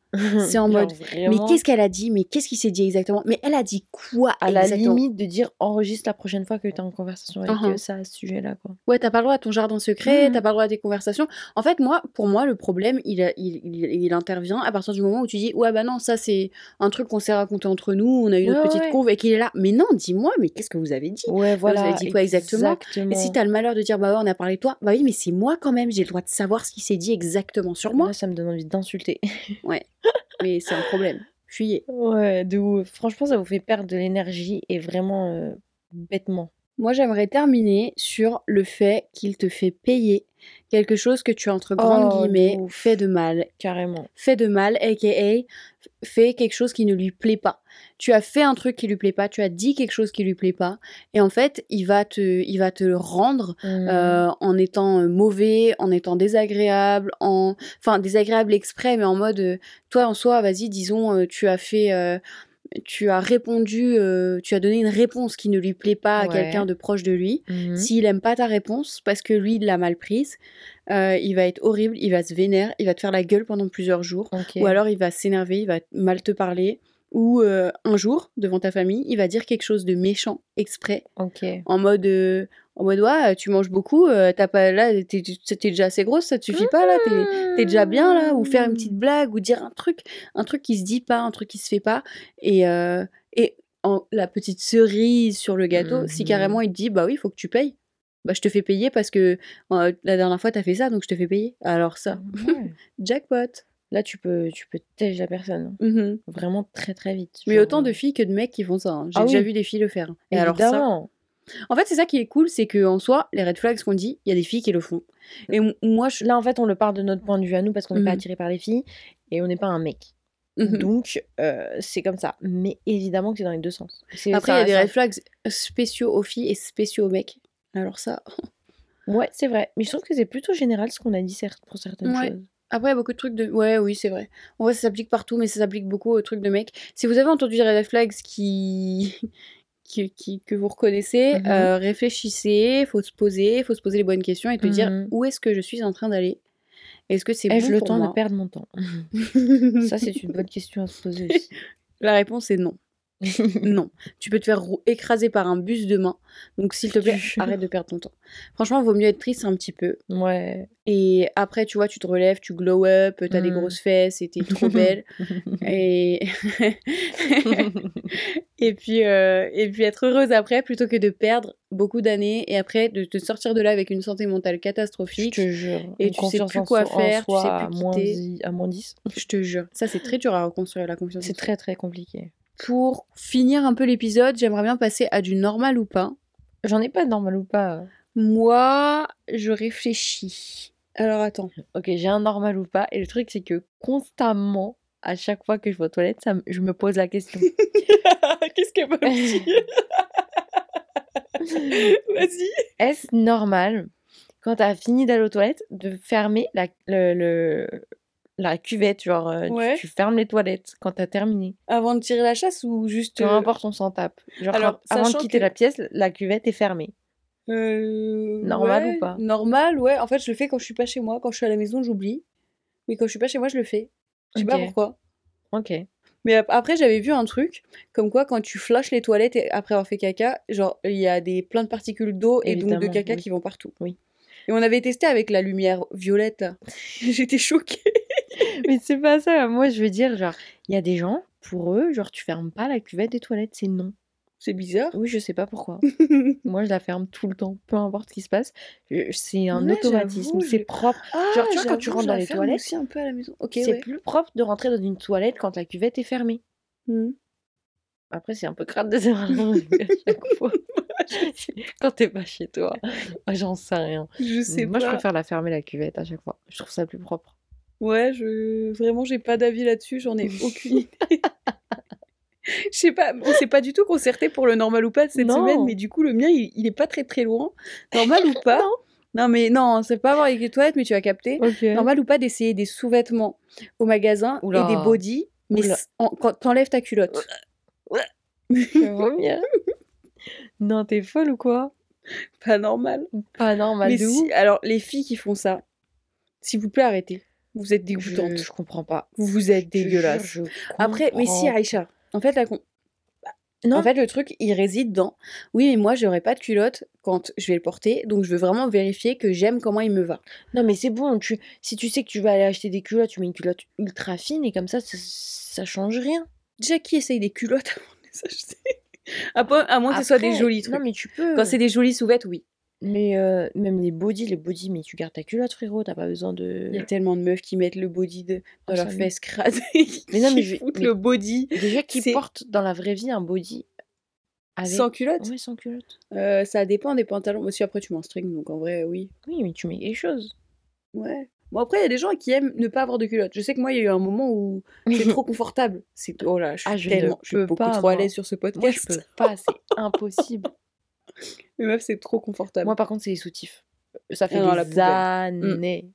C'est en mode, Mais qu'est-ce qu'elle a dit? Mais qu'est-ce qui s'est dit exactement? Mais elle a dit quoi à la limite de dire enregistre la prochaine fois que tu es en conversation avec Uh-huh. euh, ça à ce sujet là quoi Ouais, t'as pas le droit à ton jardin secret, Mhm. t'as pas le droit à tes conversations. En fait, moi, pour moi, le problème, il, il, il, il intervient à partir du moment où tu dis, ouais, bah non, ça c'est un truc qu'on s'est raconté entre nous, on a eu notre Ouais, petite ouais. conve et qu'il est là. Mais non, dis-moi, mais qu'est-ce que vous avez dit? Ouais voilà avez dit quoi exactement? Exactement. Et si t'as le malheur de dire, bah ouais, on a parlé de toi, bah oui, mais c'est moi quand même, j'ai le droit de savoir ce qui s'est dit exactement sur moi. Là, ça me donne envie d'insulter Mais c'est un problème. Fuyez. ouais de ouf franchement ça vous fait perdre de l'énergie et vraiment euh, bêtement Moi, j'aimerais terminer sur le fait qu'il te fait payer quelque chose que tu entre grandes Oh, guillemets fait de mal. carrément Fait de mal, aka fait quelque chose qui ne lui plaît pas. Tu as fait un truc qui lui plaît pas, tu as dit quelque chose qui lui plaît pas, et en fait, il va te, il va te le rendre Mhm. euh, en étant euh, mauvais, en étant désagréable, en, enfin désagréable exprès, mais en mode, euh, toi en soi, vas-y, disons, euh, tu as fait, euh, tu as répondu, euh, tu as donné une réponse qui ne lui plaît pas à quelqu'un de proche de lui. Mhm. S'il aime pas ta réponse parce que lui il l'a mal prise, euh, il va être horrible, il va se vénère, il va te faire la gueule pendant plusieurs jours, ou alors il va s'énerver, il va mal te parler, ou euh, un jour devant ta famille, il va dire quelque chose de méchant exprès, en mode en mode ouais, tu manges beaucoup, euh, t'as pas là, t'es t'es déjà assez grosse, ça te suffit pas là, t'es t'es déjà bien là, ou faire une petite blague, ou dire un truc, un truc qui se dit pas, un truc qui se fait pas, et euh, et en, la petite cerise sur le gâteau, si Mhm. carrément il te dit bah oui, il faut que tu payes, bah je te fais payer parce que euh, la dernière fois t'as fait ça, donc je te fais payer. Alors ça, Ouais. jackpot. Là, tu peux, tu peux la personne. hein. Mhm. Vraiment très très vite. Mais autant de euh, filles que de mecs qui font ça. hein. J'ai Ah déjà oui. vu des filles le faire. Et alors ça. En fait, c'est ça qui est cool, c'est que en soi, les red flags qu'on dit, il y a des filles qui le font. Et moi, je... Là, en fait, on le part de notre point de vue à nous parce qu'on n'est pas Mhm. attiré par les filles et on n'est pas un mec. Mhm. Donc, euh, c'est comme ça. Mais évidemment que c'est dans les deux sens. Après, il y a des red flags spéciaux aux filles et spéciaux aux mecs. Alors ça, Ouais, c'est vrai. Mais je trouve que c'est plutôt général ce qu'on a dit certes, pour certaines Ouais. choses. Après, il y a beaucoup de trucs de. Ouais, oui, c'est vrai. En vrai, ça s'applique partout, mais ça s'applique beaucoup aux trucs de mecs. Si vous avez entendu des red flags qui. Qui, qui- que vous reconnaissez, Mhm. euh, réfléchissez, faut se poser, faut se poser les bonnes questions et te dire Mhm. où est-ce que je suis en train d'aller? Est-ce que c'est bon le temps de perdre mon temps? Ça, c'est une bonne question à se poser aussi. La réponse est non. non. Tu peux te faire écraser par un bus demain. Donc, s'il te plaît, arrête de perdre ton temps. Franchement, vaut mieux être triste un petit peu. Ouais. Et après, tu vois, tu te relèves, tu glow up, t'as des Mm. grosses fesses et t'es trop belle. et... et, puis, euh, et puis être heureuse après plutôt que de perdre beaucoup d'années et après de te sortir de là avec une santé mentale Je catastrophique. te jure. Et tu sais plus quoi faire, tu sais à moins, quitter. dix- à moins 10. Je te jure. Ça, c'est très dur à reconstruire la confiance. C'est très très compliqué. Pour finir un peu l'épisode, j'aimerais bien passer à du normal ou pas. J'en ai pas de normal ou pas. Moi, je réfléchis. Alors attends. Ok, j'ai un normal ou pas. Et le truc, c'est que constamment, à chaque fois que je vais aux toilettes, ça je me pose la question. Qu'est-ce qu'elle va me dire? Vas-y. Est-ce normal, quand t'as fini d'aller aux toilettes, de fermer la, le, le- la cuvette Genre, euh, tu- Ouais. tu, fermes les toilettes quand t'as terminé. Avant de tirer la chasse ou juste. Peu euh, importe, on s'en tape. Genre, alors, avant de quitter que- la pièce, la cuvette est fermée. euh, Normal ouais, ou pas? Normal, ouais. En fait, je le fais quand je suis pas chez moi. Quand je suis à la maison, j'oublie. Mais quand je suis pas chez moi, je le fais. Je sais pas Ok. pourquoi. Ok. Mais ap- après, j'avais vu un truc, comme quoi quand tu flushes les toilettes et après avoir fait caca, genre il y a des plein de particules d'eau et donc de caca oui. qui vont partout. Oui. Et on avait testé avec la lumière violette. J'étais choquée. Mais c'est pas ça. Moi, je veux dire, genre, il y a des gens, pour eux, genre, tu fermes pas la cuvette des toilettes, c'est non. C'est bizarre. Oui, je sais pas pourquoi. Moi, je la ferme tout le temps, peu importe ce qui se passe. C'est un Ouais, automatisme, c'est propre. Ah, Genre, tu vois, quand tu rentres dans les toilettes, aussi un peu à la maison. Ok, c'est ouais. plus propre de rentrer dans une toilette quand la cuvette est fermée. Mhm. Après, c'est un peu crade de fois. quand t'es pas chez toi. Ah, J'en sais rien. Je sais Moi, pas. je préfère la fermer la cuvette à chaque fois. Je trouve ça plus propre. Ouais, je vraiment j'ai pas d'avis là-dessus, j'en ai aucune idée. Je sais pas, on s'est pas du tout concerté pour le normal ou pas de cette Non. semaine, mais du coup le mien il, il est pas très très loin. Normal ou pas? Non mais non, c'est pas voir avec les toilettes, mais tu vas capter. Ok. Normal ou pas d'essayer des sous-vêtements au magasin Oula. et des bodys, mais en- quand t'enlèves ta culotte. Je non, t'es folle ou quoi? Pas normal. Pas normal mais de si- alors les filles qui font ça, s'il vous plaît arrêtez. Vous êtes Je, dégoûtantes. je comprends pas. Vous êtes dégueulasse. je Après, mais si. Aïcha, en fait la con- Non. En fait, le truc, il réside dans oui, mais moi, j'aurais pas de culotte quand je vais le porter, donc je veux vraiment vérifier que j'aime comment il me va. Non, mais c'est bon. Tu... Si tu sais que tu vas aller acheter des culottes, tu mets une culotte ultra fine et comme ça, ça, ça change rien. Déjà, qui essaye des culottes avant de les acheter? À, moins- que ce soit des jolis trucs. Non, mais tu peux. Quand c'est des jolis sous-vêtements, oui. Mais euh, même les bodys, les bodys, mais tu gardes ta culotte, frérot. T'as pas besoin de. Il y a tellement de meufs qui mettent le body de, dans Oh, leurs ça me- fesses crades. Mais non, mais qui je- foutent mais- le body Déjà qui c'est- portent dans la vraie vie un body avec. sans culotte. Ouais, sans culotte. Euh, ça dépend des pantalons. Aussi, après, tu mets en string, donc en vrai, oui. Oui, mais tu mets quelque chose. Ouais. Bon, après, il y a des gens qui aiment ne pas avoir de culotte. Je sais que moi, il y a eu un moment où c'est trop confortable. C'est oh là, je suis Ah, je ne tellement, je suis peux beaucoup pas, trop à moi. l'aise sur ce podcast. Moi, je peux pas, c'est impossible. Mais meuf, c'est trop confortable. Moi, par contre, c'est les soutifs. Ça fait Ah des années.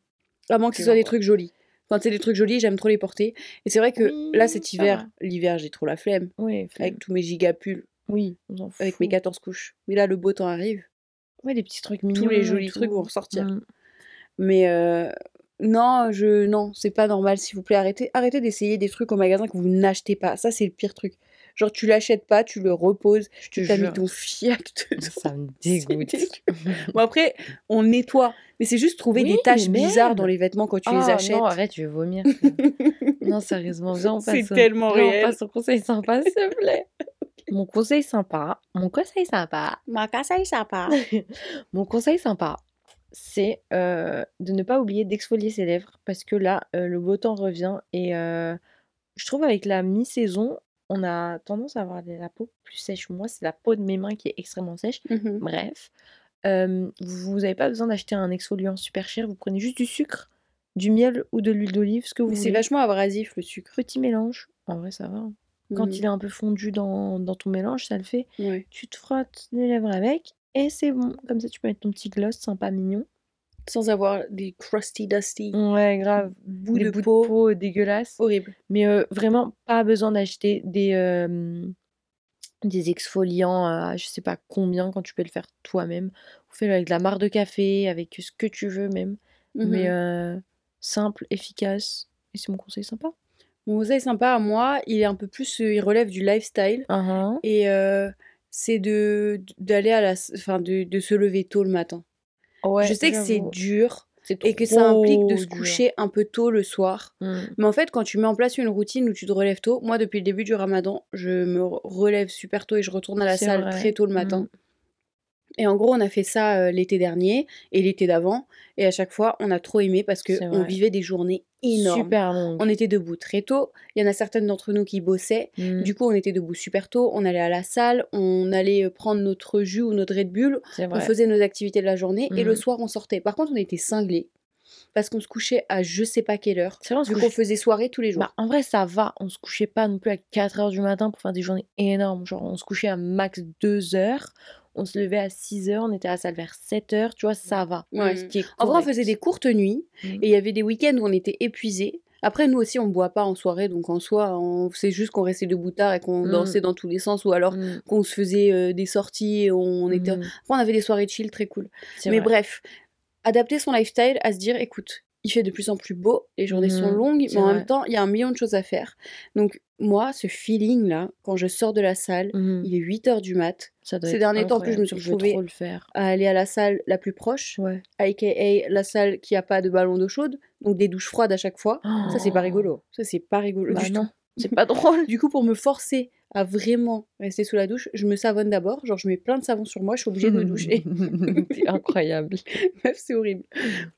à moins que ce soit des trucs jolis. Quand c'est des trucs jolis, j'aime trop les porter. Et c'est vrai que Oui, là, cet hiver, l'hiver, j'ai trop la flemme. Oui, Avec tous mes gigapulls, oui, on avec mes fout. 14 couches. Mais là, le beau temps arrive. Ouais, les petits trucs mignons. Tous les et jolis trucs vont ressortir. Mm. Mais euh, non, je non, c'est pas normal, s'il vous plaît. Arrêtez, arrêtez d'essayer des trucs au magasin que vous n'achetez pas. Ça, c'est le pire truc. Genre, tu l'achètes pas, tu le reposes, tu as mis ton fiac dedans. Ça me C'est dégoûte. Bon, après, on nettoie. Mais c'est juste trouver Oui, des taches bizarres dans les vêtements quand tu Ah, les achètes. Non, arrête, je vais vomir. non, sérieusement, viens, on C'est passe. au- tellement viens, on réel. passe au conseil sympa, s'il te plaît. Mon conseil sympa, mon conseil sympa, casa est sympa. mon conseil sympa, c'est euh, de ne pas oublier d'exfolier ses lèvres parce que là, euh, le beau temps revient et euh, je trouve avec la mi-saison, on a tendance à avoir la peau plus sèche. Moi, c'est la peau de mes mains qui est extrêmement sèche. Mhm. Bref, euh, vous n'avez pas besoin d'acheter un exfoliant super cher, vous prenez juste du sucre, du miel ou de l'huile d'olive, ce que vous Mais c'est voulez. vachement abrasif le sucre. Petit mélange, en vrai ça va. hein. Quand Mhm. il est un peu fondu dans, dans ton mélange, ça le fait. Tu te frottes les lèvres avec et c'est bon. Comme ça, tu peux mettre ton petit gloss sympa, mignon. Sans avoir des crusty dusty Ouais, grave. bouts Des de bouts peau. de peau dégueulasses. horribles. Mais euh, vraiment, pas besoin d'acheter des, euh, des exfoliants à je sais pas combien quand tu peux le faire toi-même. Fais-le avec de la marre de café, avec ce que tu veux même. Mais Mhm. euh, simple, efficace. Et c'est mon conseil sympa. Mon conseil sympa à moi, il est un peu plus, il relève du lifestyle Uhum. et c'est de d'aller à la, enfin de, de se lever tôt le matin. Ouais, je sais que c'est dur et que ça implique de se dur. coucher un peu tôt le soir. Mm. Mais en fait, quand tu mets en place une routine où tu te relèves tôt, moi depuis le début du ramadan, je me re- relève super tôt et je retourne à la salle vrai. très tôt le matin. Mm. Et en gros, on a fait ça euh, l'été dernier et l'été d'avant. Et à chaque fois, on a trop aimé parce que on vivait des journées énormes. Super long. On était debout très tôt. Il y en a certaines d'entre nous qui bossaient. Mm. Du coup, on était debout super tôt. On allait à la salle. On allait euh, prendre notre jus ou notre Red Bull. On faisait nos activités de la journée. Et le soir, on sortait. Par contre, on était cinglés. Parce qu'on se couchait à je sais pas quelle heure. C'est vrai, Vu qu'on faisait soirée tous les jours. Bah, en vrai, ça va. On se couchait pas non plus à 4 heures du matin pour faire des journées énormes. Genre, on se couchait à max 2 heures. On se levait à 6 heures. On était à la salle vers 7 heures. Tu vois, ça va. Ouais. Ce qui est En vrai, on faisait des courtes nuits. Mhm. Et il y avait des week-ends où on était épuisés. Après, nous aussi, on boit pas en soirée, donc en soi, on... c'est juste qu'on restait debout tard et qu'on Mm. dansait dans tous les sens, ou alors Mm. qu'on se faisait euh, des sorties et on était. Après, on avait des soirées chill très cool. Mais vrai. bref, adapter son lifestyle à se dire, écoute, il fait de plus en plus beau, les journées sont Mhm, longues, mais en vrai. même temps, il y a un million de choses à faire. Donc, moi, ce feeling-là, quand je sors de la salle, Mhm. il est 8h du mat, Ça doit ces derniers temps, plus, je me suis retrouvée- à aller à la salle la plus proche, Ouais. aka la salle qui a pas de ballon d'eau chaude, donc des douches froides à chaque fois. Ça, c'est pas rigolo. Ça, c'est pas rigolo Oh. Bah du non, tout. c'est pas drôle. Du coup, pour me forcer à vraiment rester sous la douche, je me savonne d'abord. Genre, je mets plein de savon sur moi, je suis obligée de me doucher. C'est incroyable. Meuf, c'est horrible.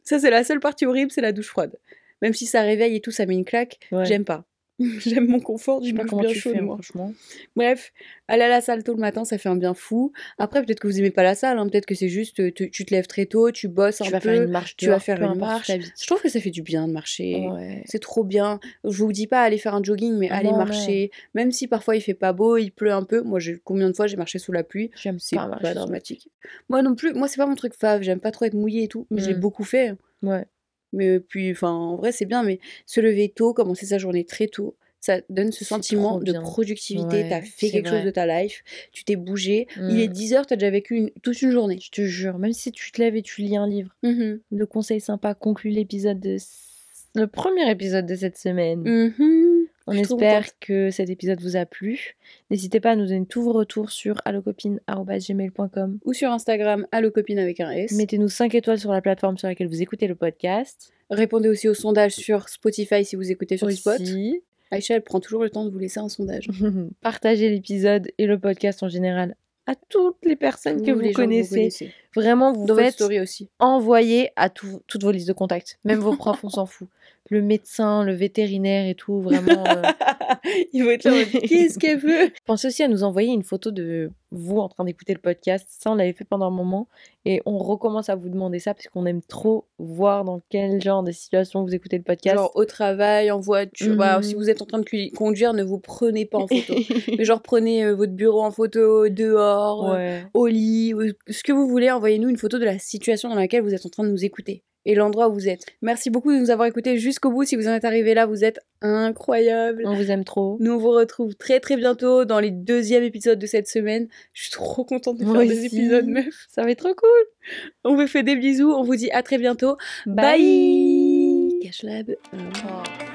Ça, c'est la seule partie horrible, c'est la douche froide. Même si ça réveille et tout, ça met une claque, Ouais. j'aime pas. J'aime mon confort Je d'une sais pas comment bien tu chaude, fais, hein, moi. franchement. Bref, aller à la salle tôt le matin, ça fait un bien fou. Après, peut-être que vous aimez pas la salle, hein, peut-être que c'est juste, euh, tu, tu te lèves très tôt, tu bosses Tu un vas peu, faire une marche tu vas faire une marche. Je trouve que ça fait du bien de marcher. Ouais. C'est trop bien. Je vous dis pas aller faire un jogging, mais Ah aller non, marcher. Même si parfois il fait pas beau, il pleut un peu. Moi, j'ai combien de fois j'ai marché sous la pluie J'aime C'est pas dramatique. Moi non plus. Moi, c'est pas mon truc fave. J'aime pas trop être mouillée et tout. Mais je l'ai Mm. beaucoup fait. Ouais. Mais puis, enfin, en vrai, c'est bien. Mais se lever tôt, commencer sa journée très tôt, ça donne ce sentiment de productivité. Ouais, t'as fait quelque vrai. chose de ta life. Tu t'es bougé. Il est Mm. 10h, t'as déjà vécu une- toute une journée. Je te jure, même si tu te lèves et tu lis un livre, le conseil sympa conclut l'épisode de le premier épisode de cette semaine. Mhm. On Je espère que cet épisode vous a plu. N'hésitez pas à nous donner tous vos retours sur allocopine@gmail.com. Ou sur Instagram, allo copine avec un S. Mettez-nous 5 étoiles sur la plateforme sur laquelle vous écoutez le podcast. Répondez aussi au sondage sur Spotify si vous écoutez sur Spot. Aussi. Aïcha, elle prend toujours le temps de vous laisser un sondage. Partagez l'épisode et le podcast en général à toutes les personnes que vous les connaissez. Vraiment, vous Dans faites aussi. envoyer à tout- toutes vos listes de contacts. Même vos profs, on s'en fout. Le médecin, le vétérinaire et tout, vraiment. euh, Il va être là Qu'est-ce qu'elle veut? Pensez aussi à nous envoyer une photo de vous en train d'écouter le podcast. Ça, on l'avait fait pendant un moment. Et on recommence à vous demander ça parce qu'on aime trop voir dans quel genre de situation vous écoutez le podcast. Genre au travail, en voiture. Bah, Mhm. si vous êtes en train de conduire, ne vous prenez pas en photo. Mais genre prenez euh, votre bureau en photo, dehors, euh, au lit, ce que vous voulez. Envoyez-nous une photo de la situation dans laquelle vous êtes en train de nous écouter. Et l'endroit où vous êtes. Merci beaucoup de nous avoir écoutés jusqu'au bout. Si vous en êtes arrivé là, vous êtes incroyables. On vous aime trop. Nous on vous retrouve très très bientôt dans les deuxièmes épisodes de cette semaine. Je suis trop contente de Moi faire des épisodes, meuf. Ça va être trop cool. On vous fait des bisous, on vous dit à très bientôt. Bye. Bye. Cache la be- Oh.